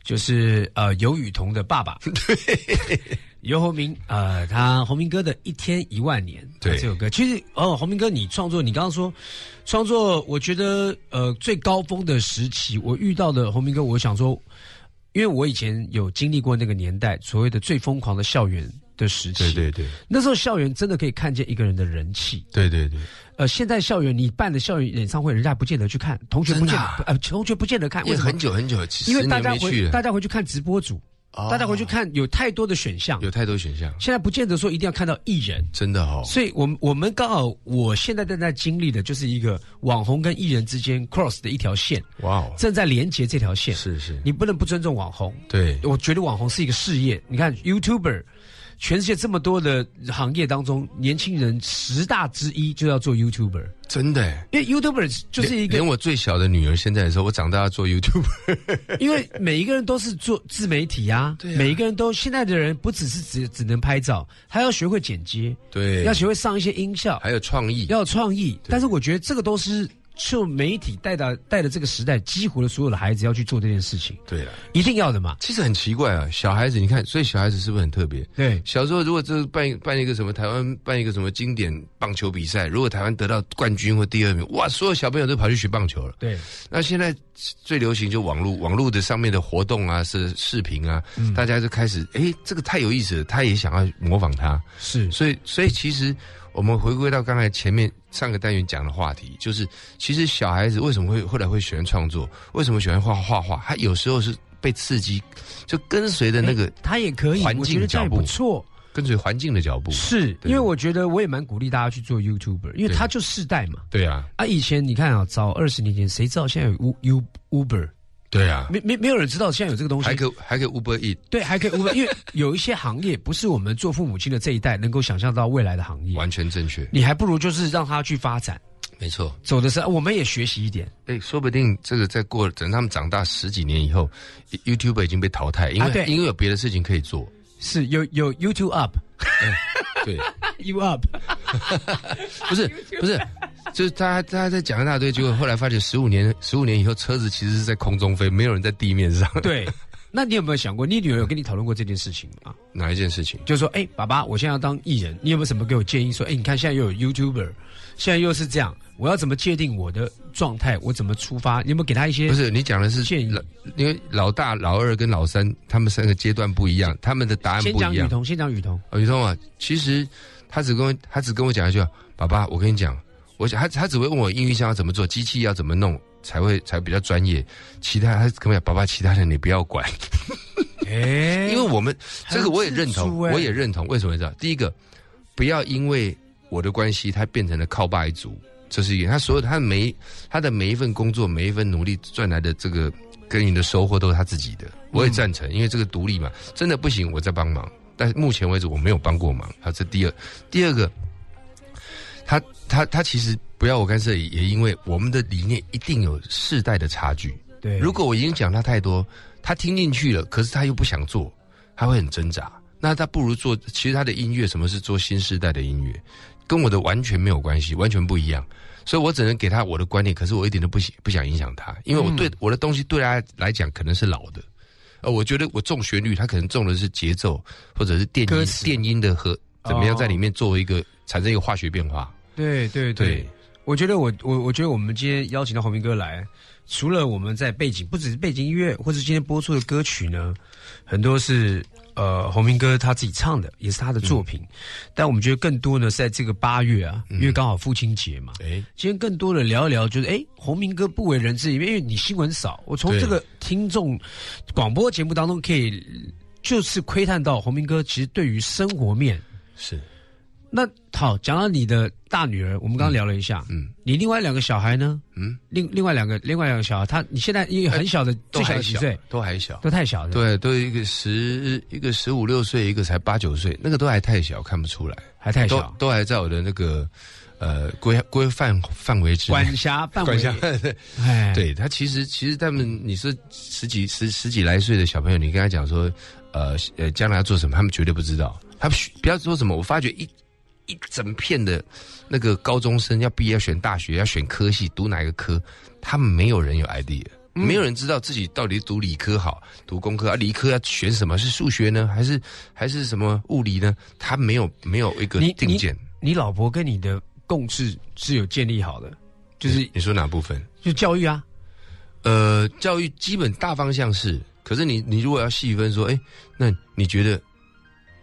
Speaker 2: 就是呃尤雨桐的爸爸，对，尤鸿明，呃，他鸿明哥的一天一万年，
Speaker 7: 对。
Speaker 2: 这首歌，其实哦，鸿明哥你创作，你刚刚说创作，我觉得呃最高峰的时期，我遇到的鸿明哥，我想说，因为我以前有经历过那个年代，所谓的最疯狂的校园的时期，
Speaker 7: 对对对。
Speaker 2: 那时候校园真的可以看见一个人的人气，
Speaker 7: 对对对，
Speaker 2: 呃，现在校园你办的校园演唱会，人家不见得去看，同学不见得，
Speaker 7: 啊。
Speaker 2: 呃，同学不见得看，为什么？
Speaker 7: 很久很久，
Speaker 2: 因为大家回
Speaker 7: 去，
Speaker 2: 大家回去看直播组，
Speaker 7: 哦
Speaker 2: 大家回去看有太多的选项，
Speaker 7: 有太多选项，
Speaker 2: 现在不见得说一定要看到艺人。
Speaker 7: 真的哦，
Speaker 2: 所以我们我们刚好，我现在正在经历的就是一个网红跟艺人之间 cross 的一条线，
Speaker 7: 哇哦，
Speaker 2: 正在连接这条线。
Speaker 7: 是是，
Speaker 2: 你不能不尊重网红。
Speaker 7: 对
Speaker 2: 我觉得网红是一个事业。你看 YouTuber，全世界这么多的行业当中，年轻人十大之一就要做 YouTuber，
Speaker 7: 真的。耶，
Speaker 2: 因为 YouTuber 就是一个
Speaker 7: 连我最小的女儿现在也说，我长大要做 YouTuber，
Speaker 2: 因为每一个人都是做自媒体啊，
Speaker 7: 对啊。
Speaker 2: 每一个人都现在的人不只是只只能拍照，还要学会剪接，
Speaker 7: 对，
Speaker 2: 要学会上一些音效，
Speaker 7: 还有创意，
Speaker 2: 要有创意。但是我觉得这个都是受媒体带到带的这个时代，激活了所有的孩子要去做这件事情，
Speaker 7: 对啊。
Speaker 2: 一定要的嘛。
Speaker 7: 其实很奇怪啊，小孩子你看，所以小孩子是不是很特别？
Speaker 2: 对，
Speaker 7: 小时候如果这办一办一个什么台湾办一个什么经典棒球比赛，如果台湾得到冠军或第二名，哇，所有小朋友都跑去学棒球了。
Speaker 2: 对，
Speaker 7: 那现在最流行就网络，网络的上面的活动啊，是视频啊，
Speaker 2: 嗯
Speaker 7: 大家就开始，诶，这个太有意思了，他也想要模仿他。
Speaker 2: 是，
Speaker 7: 所以，所以其实我们回归到刚才前面上个单元讲的话题，就是其实小孩子为什么会后来会喜欢创作，为什么喜欢画画画？他有时候是被刺激，就跟随着那个
Speaker 2: 他也可以，
Speaker 7: 环
Speaker 2: 我觉得这样也
Speaker 7: 境脚步
Speaker 2: 不错。
Speaker 7: 跟随环境的脚步。
Speaker 2: 是因为我觉得我也蛮鼓励大家去做 YouTuber，因为他就世代嘛。
Speaker 7: 对啊，
Speaker 2: 啊，以前你看啊，早二十年前，谁知道现在有 U Uber？
Speaker 7: 对啊，
Speaker 2: 没没没有人知道现在有这个东西，
Speaker 7: 还可以还可以 Uber Eat，
Speaker 2: 对，还可以 Uber，因为有一些行业不是我们做父母亲的这一代能够想象到未来的行业，
Speaker 7: 完全正确，
Speaker 2: 你还不如就是让他去发展，
Speaker 7: 没错。
Speaker 2: 走的是我们也学习一点。
Speaker 7: 哎，说不定这个再过等他们长大十几年以后，YouTube 已经被淘汰，因为、
Speaker 2: 啊
Speaker 7: 因为有别的事情可以做。
Speaker 2: 是有有 YouTube up，
Speaker 7: 对，
Speaker 2: You up，
Speaker 7: 不是 不是，就是大家大家在讲一大堆，结果后来发现十五年十五年以后，车子其实是在空中飞，没有人在地面上。
Speaker 2: 对。那你有没有想过，你女儿有跟你讨论过这件事情吗？
Speaker 7: 哪一件事情？
Speaker 2: 就是说，哎、爸爸，我现在要当艺人，你有没有什么给我建议？说，哎、你看现在又有 YouTuber，现在又是这样，我要怎么界定我的状态？我怎么出发？你有没有给他一些？
Speaker 7: 不是你讲的是
Speaker 2: 建议，
Speaker 7: 因为老大、老二跟老三他们三个阶段不一样，他们的答案不一样。
Speaker 2: 先讲雨桐，先讲雨桐。
Speaker 7: 哦，雨桐啊，其实他只跟我他只跟我讲一句：“爸爸，我跟你讲，我想他他只会问我音乐箱要怎么做，机器要怎么弄，才会才比较专业。其他他跟我讲，爸爸，其他的你不要管，
Speaker 2: 哎、
Speaker 7: 因为我们这个我也认同，我也认同。为什么你知道？第一个，不要因为我的关系，他变成了靠爸一族，这是一个。他所有他的每他的每一份工作，每一份努力赚来的这个耕耘的收获都是他自己的。我也赞成，因为这个独立嘛，真的不行，我再帮忙。但是目前为止我没有帮过忙。好，这第二，第二个，他他他其实不要我干涉，也因为我们的理念一定有世代的差距。
Speaker 2: 对，
Speaker 7: 如果我已经讲他太多，他听进去了，可是他又不想做，他会很挣扎。那他不如做，其实他的音乐什么是做新时代的音乐，跟我的完全没有关系，完全不一样。所以我只能给他我的观念，可是我一点都不想不想影响他，因为我对、我的东西对他来讲可能是老的，呃，我觉得我重旋律，他可能重的是节奏或者是电音电音的和怎么样
Speaker 2: 哦
Speaker 7: 在里面作为一个产生一个化学变化。
Speaker 2: 对对对，
Speaker 7: 对。
Speaker 2: 我觉得我我我觉得我们今天邀请到洪明哥来，除了我们在背景，不只是背景音乐，或者今天播出的歌曲呢，很多是呃洪明哥他自己唱的，也是他的作品。但我们觉得更多呢，是在这个八月啊，因为刚好父亲节嘛，
Speaker 7: 哎，
Speaker 2: 今天更多的聊一聊，就是哎，洪明哥不为人知，因为因为你新闻少，我从这个听众广播节目当中可以就是窥探到洪明哥其实对于生活面。
Speaker 7: 是
Speaker 2: 那好，讲到你的大女儿，我们刚刚聊了一下，
Speaker 7: 嗯
Speaker 2: 你另外两个小孩呢？
Speaker 7: 嗯，
Speaker 2: 另另外两个另外两个小孩，他你现在一个很小的，最小
Speaker 7: 都还小
Speaker 2: 的几岁？，
Speaker 7: 都还小。
Speaker 2: 都太小了，，
Speaker 7: 对，都一个十一个十五六岁，一个才八九岁，那个都还太小，看不出来，
Speaker 2: 还太小，
Speaker 7: 都还在我的那个呃规规范范围之内。
Speaker 2: 管辖范围
Speaker 7: 管辖，对
Speaker 2: 哎，
Speaker 7: 对他其实其实他们你是十几十十几来岁的小朋友，你跟他讲说，呃呃将来要做什么，他们绝对不知道。他们不要说什么，我发觉一一整片的那个高中生要毕业要选大学要选科系，读哪个科，他们没有人有 idea。没有人知道自己到底读理科好，读工科啊？理科要选什么？是数学呢，还是还是什么物理呢？他没有没有一个定见。
Speaker 2: 你老婆跟你的共识是有建立好的，就是
Speaker 7: 你说哪部分？
Speaker 2: 就教育啊，
Speaker 7: 呃，教育基本大方向是，可是你你如果要细分说，哎，那你觉得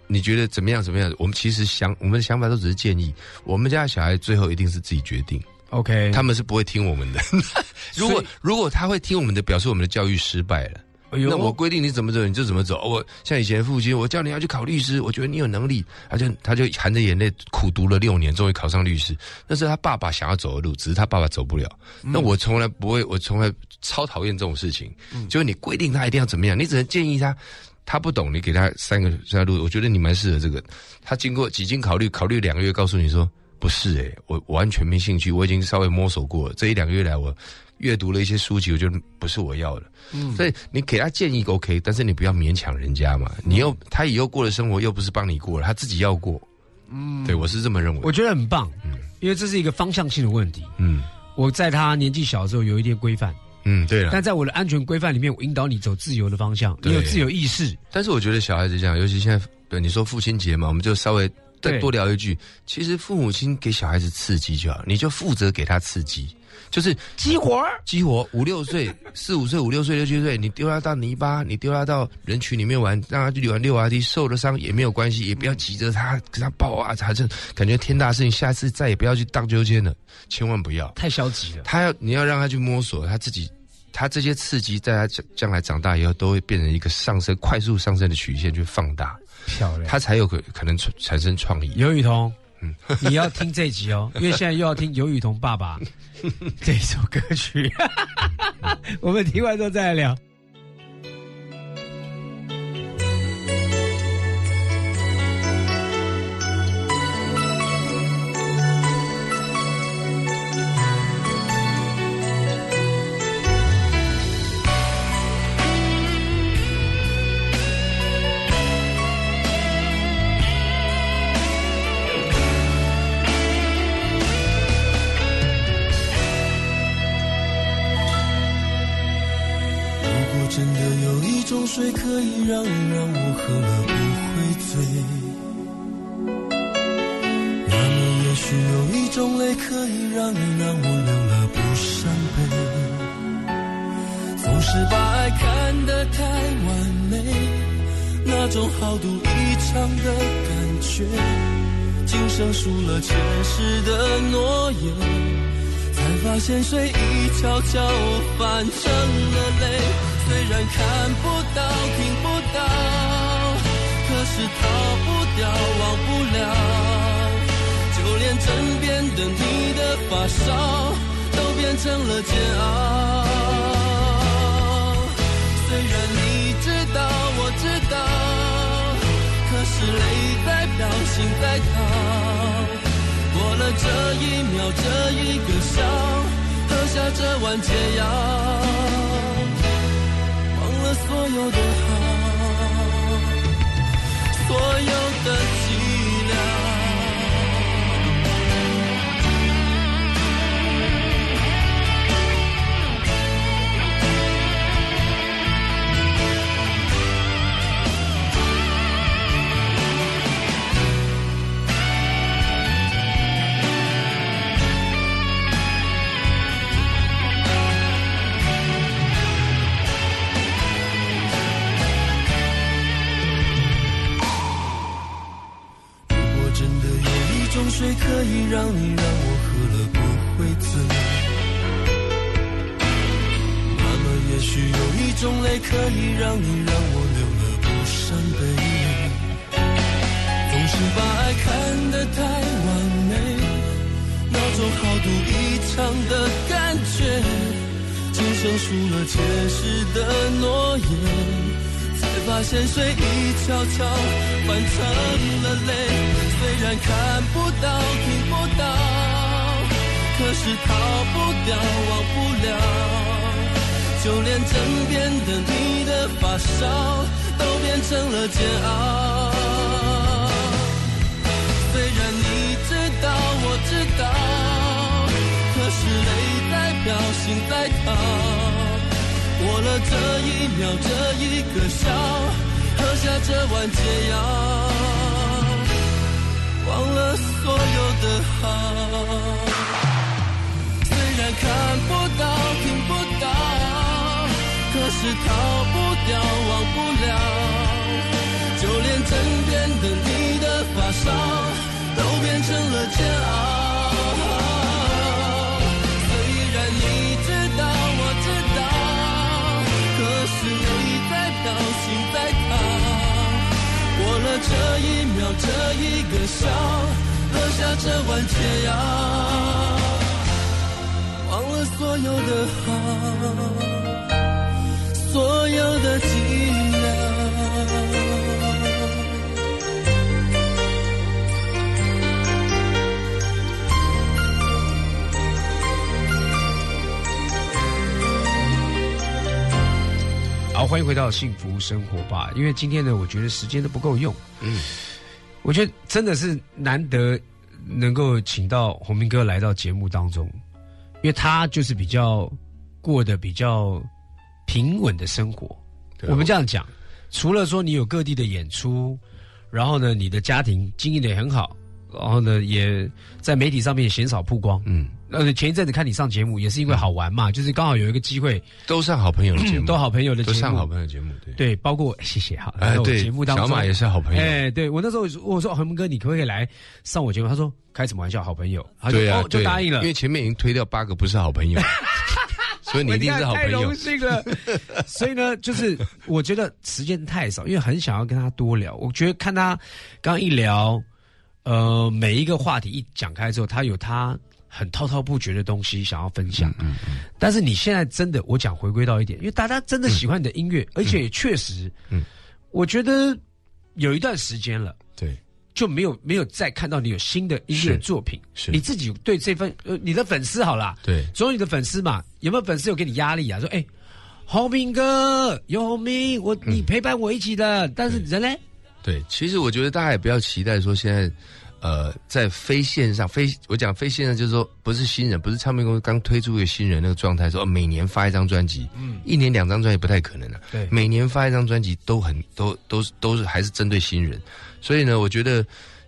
Speaker 7: 你觉得怎么样怎么样？我们其实想我们的想法都只是建议，我们家小孩最后一定是自己决定
Speaker 2: ，OK，
Speaker 7: 他们是不会听我们的。如果如果他会听我们的，表示我们的教育失败了。
Speaker 2: 哎
Speaker 7: 那我规定你怎么走你就怎么走。我像以前父亲，我叫你要去考律师，我觉得你有能力，他就他就含着眼泪苦读了六年，终于考上律师。那是他爸爸想要走的路，只是他爸爸走不了。那我从来不会，我从来超讨厌这种事情。就是你规定他一定要怎么样，你只能建议他。他不懂，你给他三个三个路，我觉得你蛮适合这个。他经过几经考虑，考虑两个月，告诉你说不是诶、我我完全没兴趣，我已经稍微摸索过了。这一两个月来，我阅读了一些书籍，我觉得不是我要的。
Speaker 2: 嗯
Speaker 7: 所以你给他建议 OK，但是你不要勉强人家嘛。你又他以后过的生活又不是帮你过了，他自己要过。嗯，对我是这么认为。
Speaker 2: 我觉得很棒，嗯因为这是一个方向性的问题。
Speaker 7: 嗯
Speaker 2: 我在他年纪小的时候有一点规范，
Speaker 7: 嗯，对了。
Speaker 2: 但在我的安全规范里面，我引导你走自由的方向，你有自由意识。
Speaker 7: 但是我觉得小孩子这样，尤其现在，对你说父亲节嘛，我们就稍微再多聊一句。其实父母亲给小孩子刺激就好，你就负责给他刺激，就是
Speaker 2: 激活
Speaker 7: 激活五六岁、四五岁、五六岁、六七岁，你丢他到泥巴，你丢他到人群里面玩，让他去玩溜滑梯，受了伤也没有关系，也不要急着他给他抱啊，他这感觉天大事情，下次再也不要去荡秋千了，千万不要。
Speaker 2: 太消极了。
Speaker 7: 他要你要让他去摸索他自己，他这些刺激在他将将来长大以后都会变成一个上升、快速上升的曲线去放大，
Speaker 2: 漂亮。
Speaker 7: 他才有可可能产产生创意。
Speaker 2: 尤雨桐，嗯，你要听这集哦，因为现在又要听尤雨桐爸爸这首歌曲。我们听完之后再来聊。
Speaker 1: 真的有一种水可以让你让我喝了不会醉，那么也许有一种泪可以让你让我流了不伤悲。总是把爱看得太完美，那种豪赌一场的感觉，今生输了前世的诺言。才发现水已悄悄泛成了泪，虽然看不到、听不到，可是逃不掉、忘不了。就连枕边的你的发梢，都变成了煎熬。虽然你知道，我知道，可是泪在飘，心在逃。过了这一秒，这一个笑，喝下这碗解药，所有的好，所有的寂让你让我喝了不会醉。那么也许有一种泪可以让你让我流了不伤悲。总是把爱看得太完美，那种豪赌一场的感觉，今生输了前世的诺言。才发现水已悄悄换成了泪，虽然看不到听不到，可是逃不掉忘不了，就连枕边的你的发梢都变成了煎熬。虽然你知道我知道，可是泪在飘心在逃。过了这一秒，这一个笑，喝下这碗解药，忘了所有的好。虽然看不到，听不到，可是逃不掉，忘不了。就连枕边的你的发梢，都变成了煎熬。这一秒，这一个笑，喝下这碗解药，忘了所有的好，所有的寂寥。
Speaker 2: 欢迎回到幸福生活吧。因为今天呢，我觉得时间都不够用。嗯，我觉得真的是难得能够请到洪明哥来到节目当中，因为他就是比较过得比较平稳的生活。我们这样讲，除了说你有各地的演出，然后呢，你的家庭经营的也很好，然后呢，也在媒体上面鲜少曝光。嗯。呃，前一阵子看你上节目，也是因为好玩嘛，就是刚好有一个机会，
Speaker 7: 都上好朋友的节目，
Speaker 2: 都好朋友的节目，
Speaker 7: 都上好朋友节目，对。
Speaker 2: 对，包括谢谢哈，
Speaker 7: 哎对，
Speaker 2: 节目当中。
Speaker 7: 小马也是好朋友，
Speaker 2: 哎，对我那时候我说恒哥，你可不可以来上我节目？他说开什么玩笑，好朋友，
Speaker 7: 对啊，
Speaker 2: 就答应了，
Speaker 7: 因为前面已经推掉八个不是好朋友，所以你一定是好朋友，太
Speaker 2: 荣幸了。所以呢，就是我觉得时间太少，因为很想要跟他多聊。我觉得看他刚一聊，呃，每一个话题一讲开之后，他有他。很滔滔不绝的东西想要分享，嗯嗯，但是你现在真的，我讲回归到一点，因为大家真的喜欢你的音乐，而且也确实，嗯，我觉得有一段时间了，
Speaker 7: 对，
Speaker 2: 就没有没有再看到你有新的音乐作品，
Speaker 7: 是。
Speaker 2: 你自己对这份呃你的粉丝好了，
Speaker 7: 对，
Speaker 2: 总有你的粉丝嘛，有没有粉丝有给你压力啊？说哎，洪明哥，有洪明，我你陪伴我一起的，但是人呢？
Speaker 7: 对，其实我觉得大家也不要期待说现在。呃，在非线上非我讲非线上，就是说不是新人，不是唱片公司刚推出一个新人那个状态，说每年发一张专辑，嗯，一年两张专辑不太可能的，
Speaker 2: 对，
Speaker 7: 每年发一张专辑都很都都是都是还是针对新人，所以呢，我觉得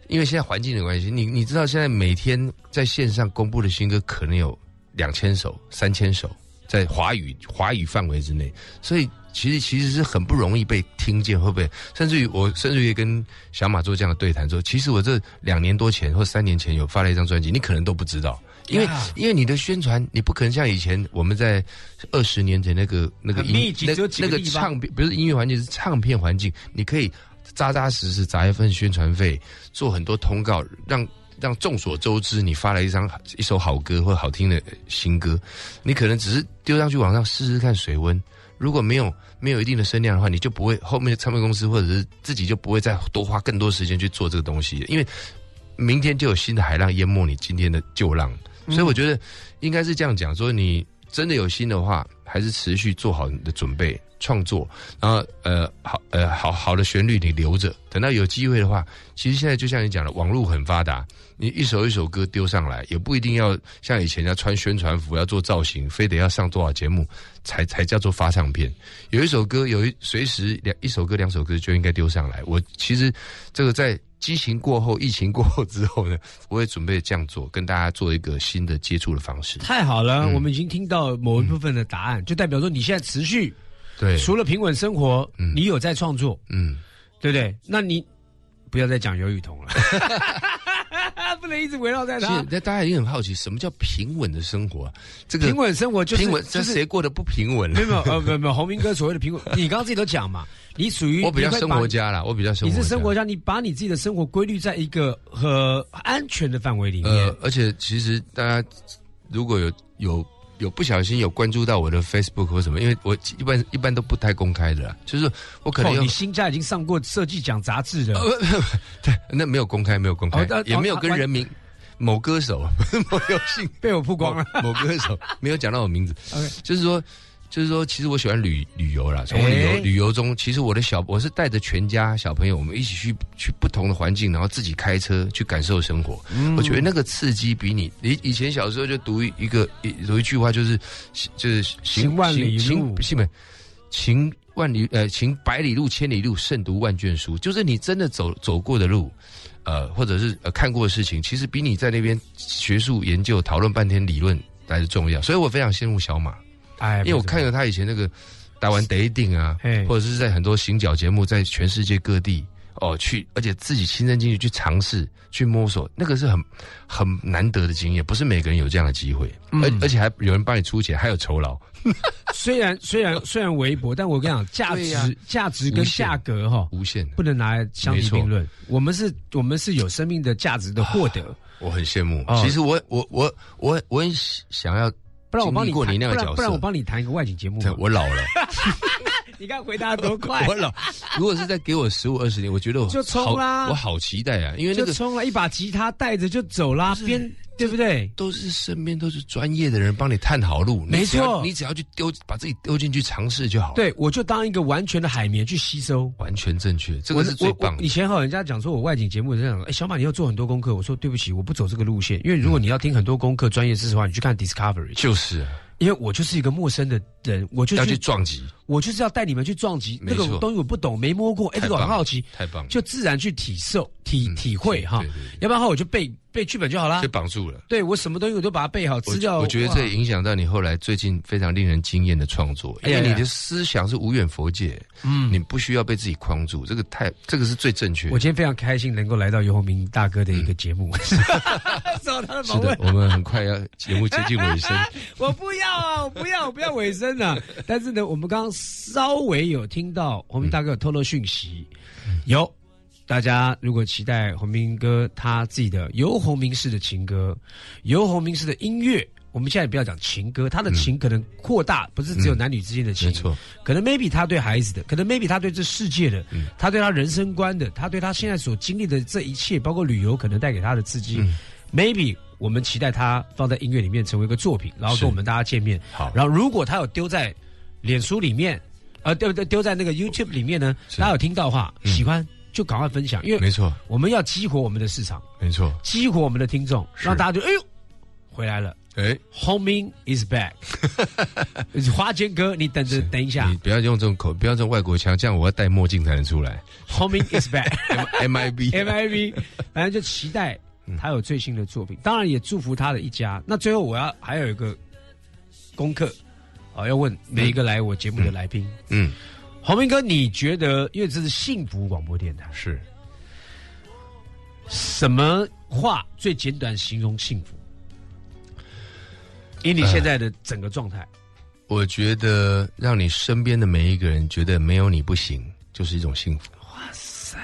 Speaker 7: 因为现在环境的关系，你你知道现在每天在线上公布的新歌可能有两千首、三千首，在华语华语范围之内，所以。其实其实是很不容易被听见，会不会？甚至于我甚至于跟小马做这样的对谈说，其实我这两年多前或三年前有发了一张专辑，你可能都不知道，因为因为你的宣传，你不可能像以前我们在二十年前那个那个
Speaker 2: 音
Speaker 7: 那那个唱片不是音乐环境是唱片环境，你可以扎扎实实砸一份宣传费，做很多通告，让让众所周知你发了一张一首好歌或好听的新歌，你可能只是丢上去网上试试看水温。如果没有没有一定的声量的话，你就不会后面唱片公司或者是自己就不会再多花更多时间去做这个东西，因为明天就有新的海浪淹没你今天的旧浪，所以我觉得应该是这样讲：说你真的有心的话，还是持续做好你的准备创作，然后呃好呃好好的旋律你留着，等到有机会的话，其实现在就像你讲的，网络很发达。你一首一首歌丢上来，也不一定要像以前要穿宣传服、要做造型，非得要上多少节目才才叫做发唱片。有一首歌，有一随时两一首歌、两首歌就应该丢上来。我其实这个在激情过后、疫情过后之后呢，我也准备这样做，跟大家做一个新的接触的方式。
Speaker 2: 太好了，我们已经听到某一部分的答案，就代表说你现在持续
Speaker 7: 对，
Speaker 2: 除了平稳生活，你有在创作，
Speaker 7: 嗯，
Speaker 2: 对不对？那你不要再讲尤雨桐了。不能一直围绕在
Speaker 7: 是
Speaker 2: 他。
Speaker 7: 那大家也很好奇，什么叫平稳的生活啊？这个
Speaker 2: 平稳生活就是
Speaker 7: 平稳，这谁过得不平稳？
Speaker 2: 没有没有呃没有没有，洪明哥所谓的平稳，你刚刚自己都讲嘛，你属于
Speaker 7: 我比较生活家啦，我比较生
Speaker 2: 你
Speaker 7: 活你。
Speaker 2: 是生活家，你把你自己的生活规律在一个和安全的范围里面。
Speaker 7: 呃，而且其实大家如果有有有不小心有关注到我的 Facebook 或什么，因为我一般一般都不太公开的啦，就是我可能
Speaker 2: 你新家已经上过设计奖杂志了，
Speaker 7: 对，那没有公开，没有公开
Speaker 2: 哦，
Speaker 7: 也没有跟人民。某歌手，某有幸
Speaker 2: 被我曝光了。
Speaker 7: 某某歌手没有讲到我名字
Speaker 2: OK，
Speaker 7: 就是说，就是说，其实我喜欢旅旅游啦。从旅游、
Speaker 2: 哎
Speaker 7: 旅游中，其实我的小我是带着全家小朋友，我们一起去去不同的环境，然后自己开车去感受生活。
Speaker 2: 嗯
Speaker 7: 我觉得那个刺激比你以以前小时候就读一一个一读一句话，就是就是
Speaker 2: 行万里路
Speaker 7: 行行不行万里呃行百里路千里路胜读万卷书，就是你真的走走过的路。呃，或者是呃看过的事情，其实比你在那边学术研究讨论半天理论来的重要。所以我非常羡慕小马，
Speaker 2: 哎，
Speaker 7: 因为我看了他以前那个打完 dating 啊
Speaker 2: 嘿，
Speaker 7: 或者是在很多行脚节目，在全世界各地哦去，而且自己亲身进去去尝试、去摸索，那个是很很难得的经验，不是每个人有这样的机会，
Speaker 2: 嗯
Speaker 7: 而而且还有人帮你出钱，还有酬劳。
Speaker 2: 虽然虽然虽然微薄，但我跟你讲，价值价值跟价格哈，
Speaker 7: 无限的
Speaker 2: 不能拿来相提并论。我们是，我们是有生命的价值的获得。
Speaker 7: 我很羡慕。
Speaker 2: 哦
Speaker 7: 其实我我我我我很想要，
Speaker 2: 不然我帮你
Speaker 7: 过你那个
Speaker 2: 不然
Speaker 7: 角色
Speaker 2: 不然我帮你谈一个外景节目
Speaker 7: 对。我老了，
Speaker 2: 你看回答多快，
Speaker 7: 我老。如果是再给我十五二十年，我觉得我
Speaker 2: 就冲
Speaker 7: 好
Speaker 2: 啦
Speaker 7: 我好期待啊！因为那个
Speaker 2: 就冲了一把吉他带着就走啦，边对不对？
Speaker 7: 都是身边都是专业的人帮你探好路，你
Speaker 2: 没错。
Speaker 7: 你只要去丢，把自己丢进去尝试就好。，
Speaker 2: 对，我就当一个完全的海绵去吸收。
Speaker 7: 完全正确，这
Speaker 2: 我
Speaker 7: 个是最棒的。
Speaker 2: 以。前哈，人家讲说我外景节目人家讲，哎，小马你要做很多功课。我说对不起，我不走这个路线，因为如果你要听很多功课、专业知识的话，你去看 Discovery，
Speaker 7: 就是。啊
Speaker 2: 因为我就是一个陌生的人，我就
Speaker 7: 要去
Speaker 2: 去
Speaker 7: 撞击，
Speaker 2: 我就是要带你们去撞击。那个东西，我不懂，没摸过，哎，这个很好奇，
Speaker 7: 太棒了，
Speaker 2: 就自然去体受、体
Speaker 7: 嗯
Speaker 2: 体会哈。要不然的话，我就背背剧本就好了
Speaker 7: 被。绑住了。
Speaker 2: 对我什么东西我都把它背好，
Speaker 7: 我
Speaker 2: 资料。
Speaker 7: 我觉得这影响到你后来最近非常令人惊艳的创作，因为你的思想是无远佛界，
Speaker 2: 嗯
Speaker 7: 你不需要被自己框住，这个太这个是最正确的。
Speaker 2: 我今天非常开心能够来到尤鸿明大哥的一个节目，受到他的访问，。
Speaker 7: 是的我们很快要节目接近尾声，
Speaker 2: 我不要啊，我不要，我不要尾声啊！但是呢，我们刚刚稍微有听到鸿明大哥有透露讯息，有大家如果期待洪明哥他自己的由洪明式的情歌，由洪明式的音乐。我们现在不要讲情歌，他的情可能扩大，不是只有男女之间的情，
Speaker 7: 没错，
Speaker 2: 可能 maybe 他对孩子的，可能 maybe 他对这世界的，
Speaker 7: 嗯。
Speaker 2: 他对他人生观的，他对他现在所经历的这一切，包括旅游可能带给他的刺激、
Speaker 7: 嗯。
Speaker 2: m a y b e 我们期待他放在音乐里面成为一个作品，然后跟我们大家见面。
Speaker 7: 好。
Speaker 2: 然后如果他有丢在脸书里面，呃，丢丢丢在那个 YouTube 里面呢，大家有听到的话，
Speaker 7: 嗯。
Speaker 2: 喜欢就赶快分享，因为
Speaker 7: 没错，
Speaker 2: 我们要激活我们的市场，
Speaker 7: 没错。
Speaker 2: 激活我们的听众，
Speaker 7: 是。
Speaker 2: 让大家就哎呦回来了。
Speaker 7: 哎
Speaker 2: ，Homing is back，花间哥，你等着等一下。
Speaker 7: 你不要用这种口，不要用外国腔，这样我要戴墨镜才能出来。
Speaker 2: Homing is
Speaker 7: back，M I
Speaker 2: B，M I B，反正就期待他有最新的作品，当然也祝福他的一家。那最后我要还有一个功课啊，要问每一个来我节目的来宾，
Speaker 7: 嗯，
Speaker 2: 洪明哥，你觉得因为这是幸福广播电台，
Speaker 7: 是
Speaker 2: 什么话最简短形容幸福？以你现在的整个状态，
Speaker 7: 我觉得让你身边的每一个人觉得没有你不行，就是一种幸福。
Speaker 2: 哇塞！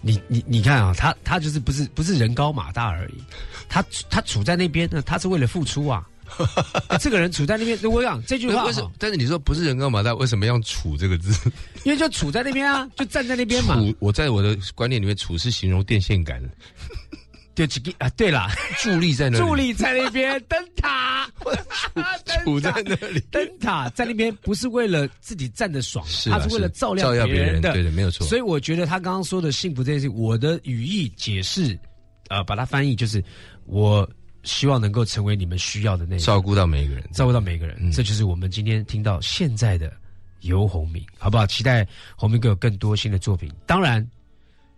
Speaker 2: 你你你看啊，他他就是不是不是人高马大而已，他他处在那边呢，他是为了付出啊。哎这个人处在那边，我讲这句话
Speaker 7: 为什么？但是你说不是人高马大，为什么要“处”这个字？
Speaker 2: 因为就处在那边啊，就站在那边嘛。
Speaker 7: 处，我在我的观念里面，“处”是形容电线杆，
Speaker 2: 就几个啊，对了，
Speaker 7: 伫立在那里，
Speaker 2: 助力在那边，灯塔，
Speaker 7: 杵在那里，
Speaker 2: 灯塔在那边不是为了自己站的爽，
Speaker 7: 是啊
Speaker 2: 他是为了照亮
Speaker 7: 别人
Speaker 2: 的，
Speaker 7: 对的没有错。
Speaker 2: 所以我觉得他刚刚说的幸福这件事，我的语义解释，呃，把它翻译就是，我希望能够成为你们需要的那
Speaker 7: 照顾到每一个人。
Speaker 2: 照顾到每一个人，
Speaker 7: 嗯
Speaker 2: 这就是我们今天听到现在的游鸿明，好不好？期待鸿明哥有更多新的作品。当然，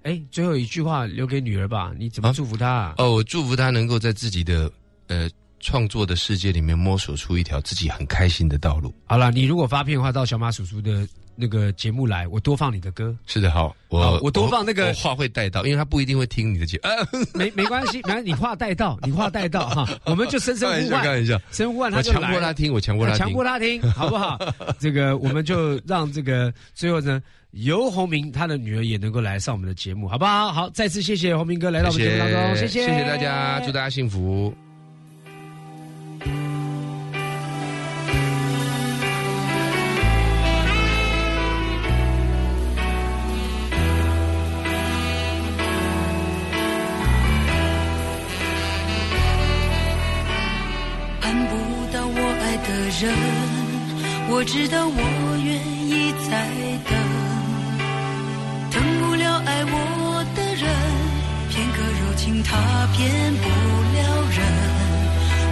Speaker 2: 哎，最后一句话留给女儿吧，你怎么
Speaker 7: 啊
Speaker 2: 祝福她、啊？
Speaker 7: 哦，我祝福她能够在自己的呃创作的世界里面摸索出一条自己很开心的道路。
Speaker 2: 好了，你如果发片的话，到小马叔叔的那个节目来，我多放你的歌。
Speaker 7: 是的，好，
Speaker 2: 好
Speaker 7: 我
Speaker 2: 我多放那个
Speaker 7: 我话会带到，因为他不一定会听你的节目。啊
Speaker 2: 没没关系，没关系，你话带到，你话带到哈，我们就声声呼唤声呼唤他就来强
Speaker 7: 迫他听，我强迫他听，
Speaker 2: 强迫他听，好不好？这个我们就让这个最后呢，尤鸿明他的女儿也能够来上我们的节目，好不好？好，再次谢谢鸿明哥来到我们节目当中，谢谢，
Speaker 7: 谢谢大家，祝大家幸福。
Speaker 9: 人，我知道我愿意再等。等不了爱我的人，片刻柔情他骗不了人。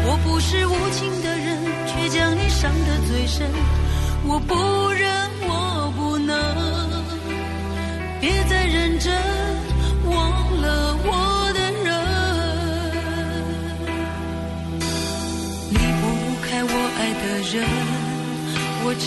Speaker 9: 我不是无情的人，却将你伤得最深。我不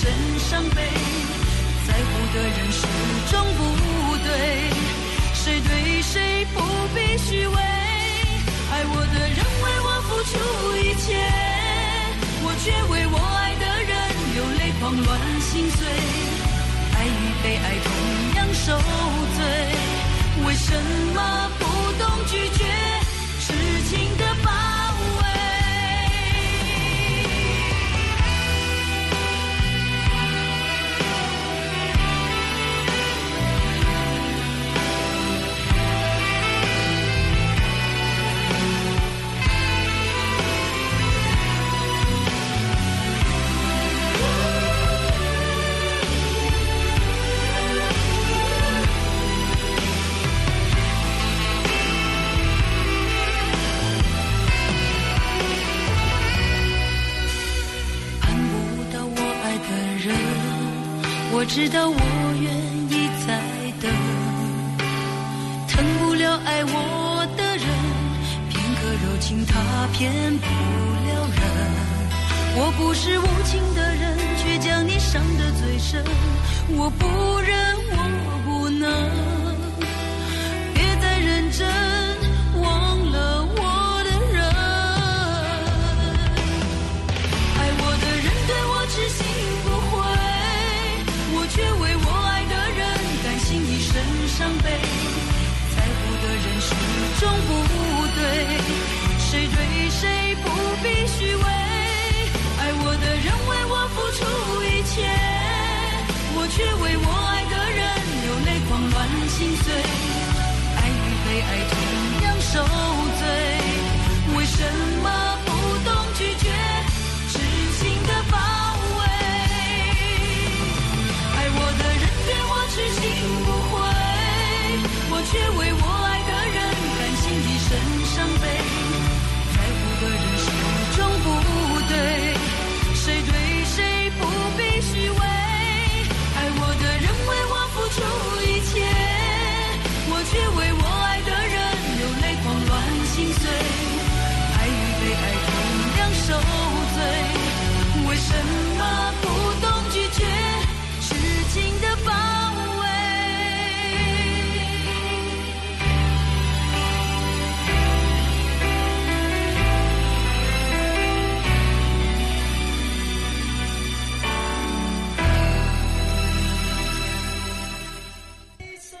Speaker 9: 甘心一生伤悲。在乎的人始终不对，谁对谁不必虚伪。爱我的人为我付出一切，我却为我爱的人流泪狂乱心碎。爱与被爱同样受罪，为什么知道我愿意再等。疼不了爱我的人，片刻柔情他骗不了人。我不是无情的人，却将你伤得最深。我不忍，我不能，别再认真，必虚伪。爱我的人为我付出一切，我却为我爱的人流泪狂乱心碎。爱与被爱同样受罪，为什么不懂拒绝？痴情的包围，爱我的人对我痴心不悔，我却为我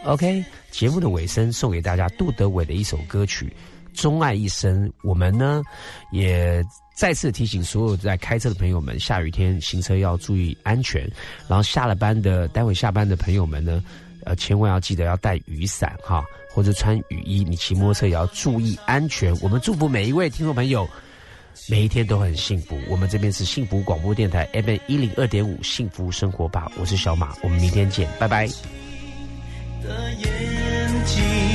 Speaker 2: OK，节目的尾声送给大家杜德伟的一首歌曲《钟爱一生》。我们呢也再次提醒所有在开车的朋友们，下雨天行车要注意安全。然后下了班的，待会下班的朋友们呢，呃，千万要记得要带雨伞哈，或者穿雨衣。你骑摩托车也要注意安全。我们祝福每一位听众朋友。每一天都很幸福。我们这边是幸福广播电台 FM 一零二点五，幸福生活吧，我是小马，我们明天见，拜拜。
Speaker 11: 的眼睛，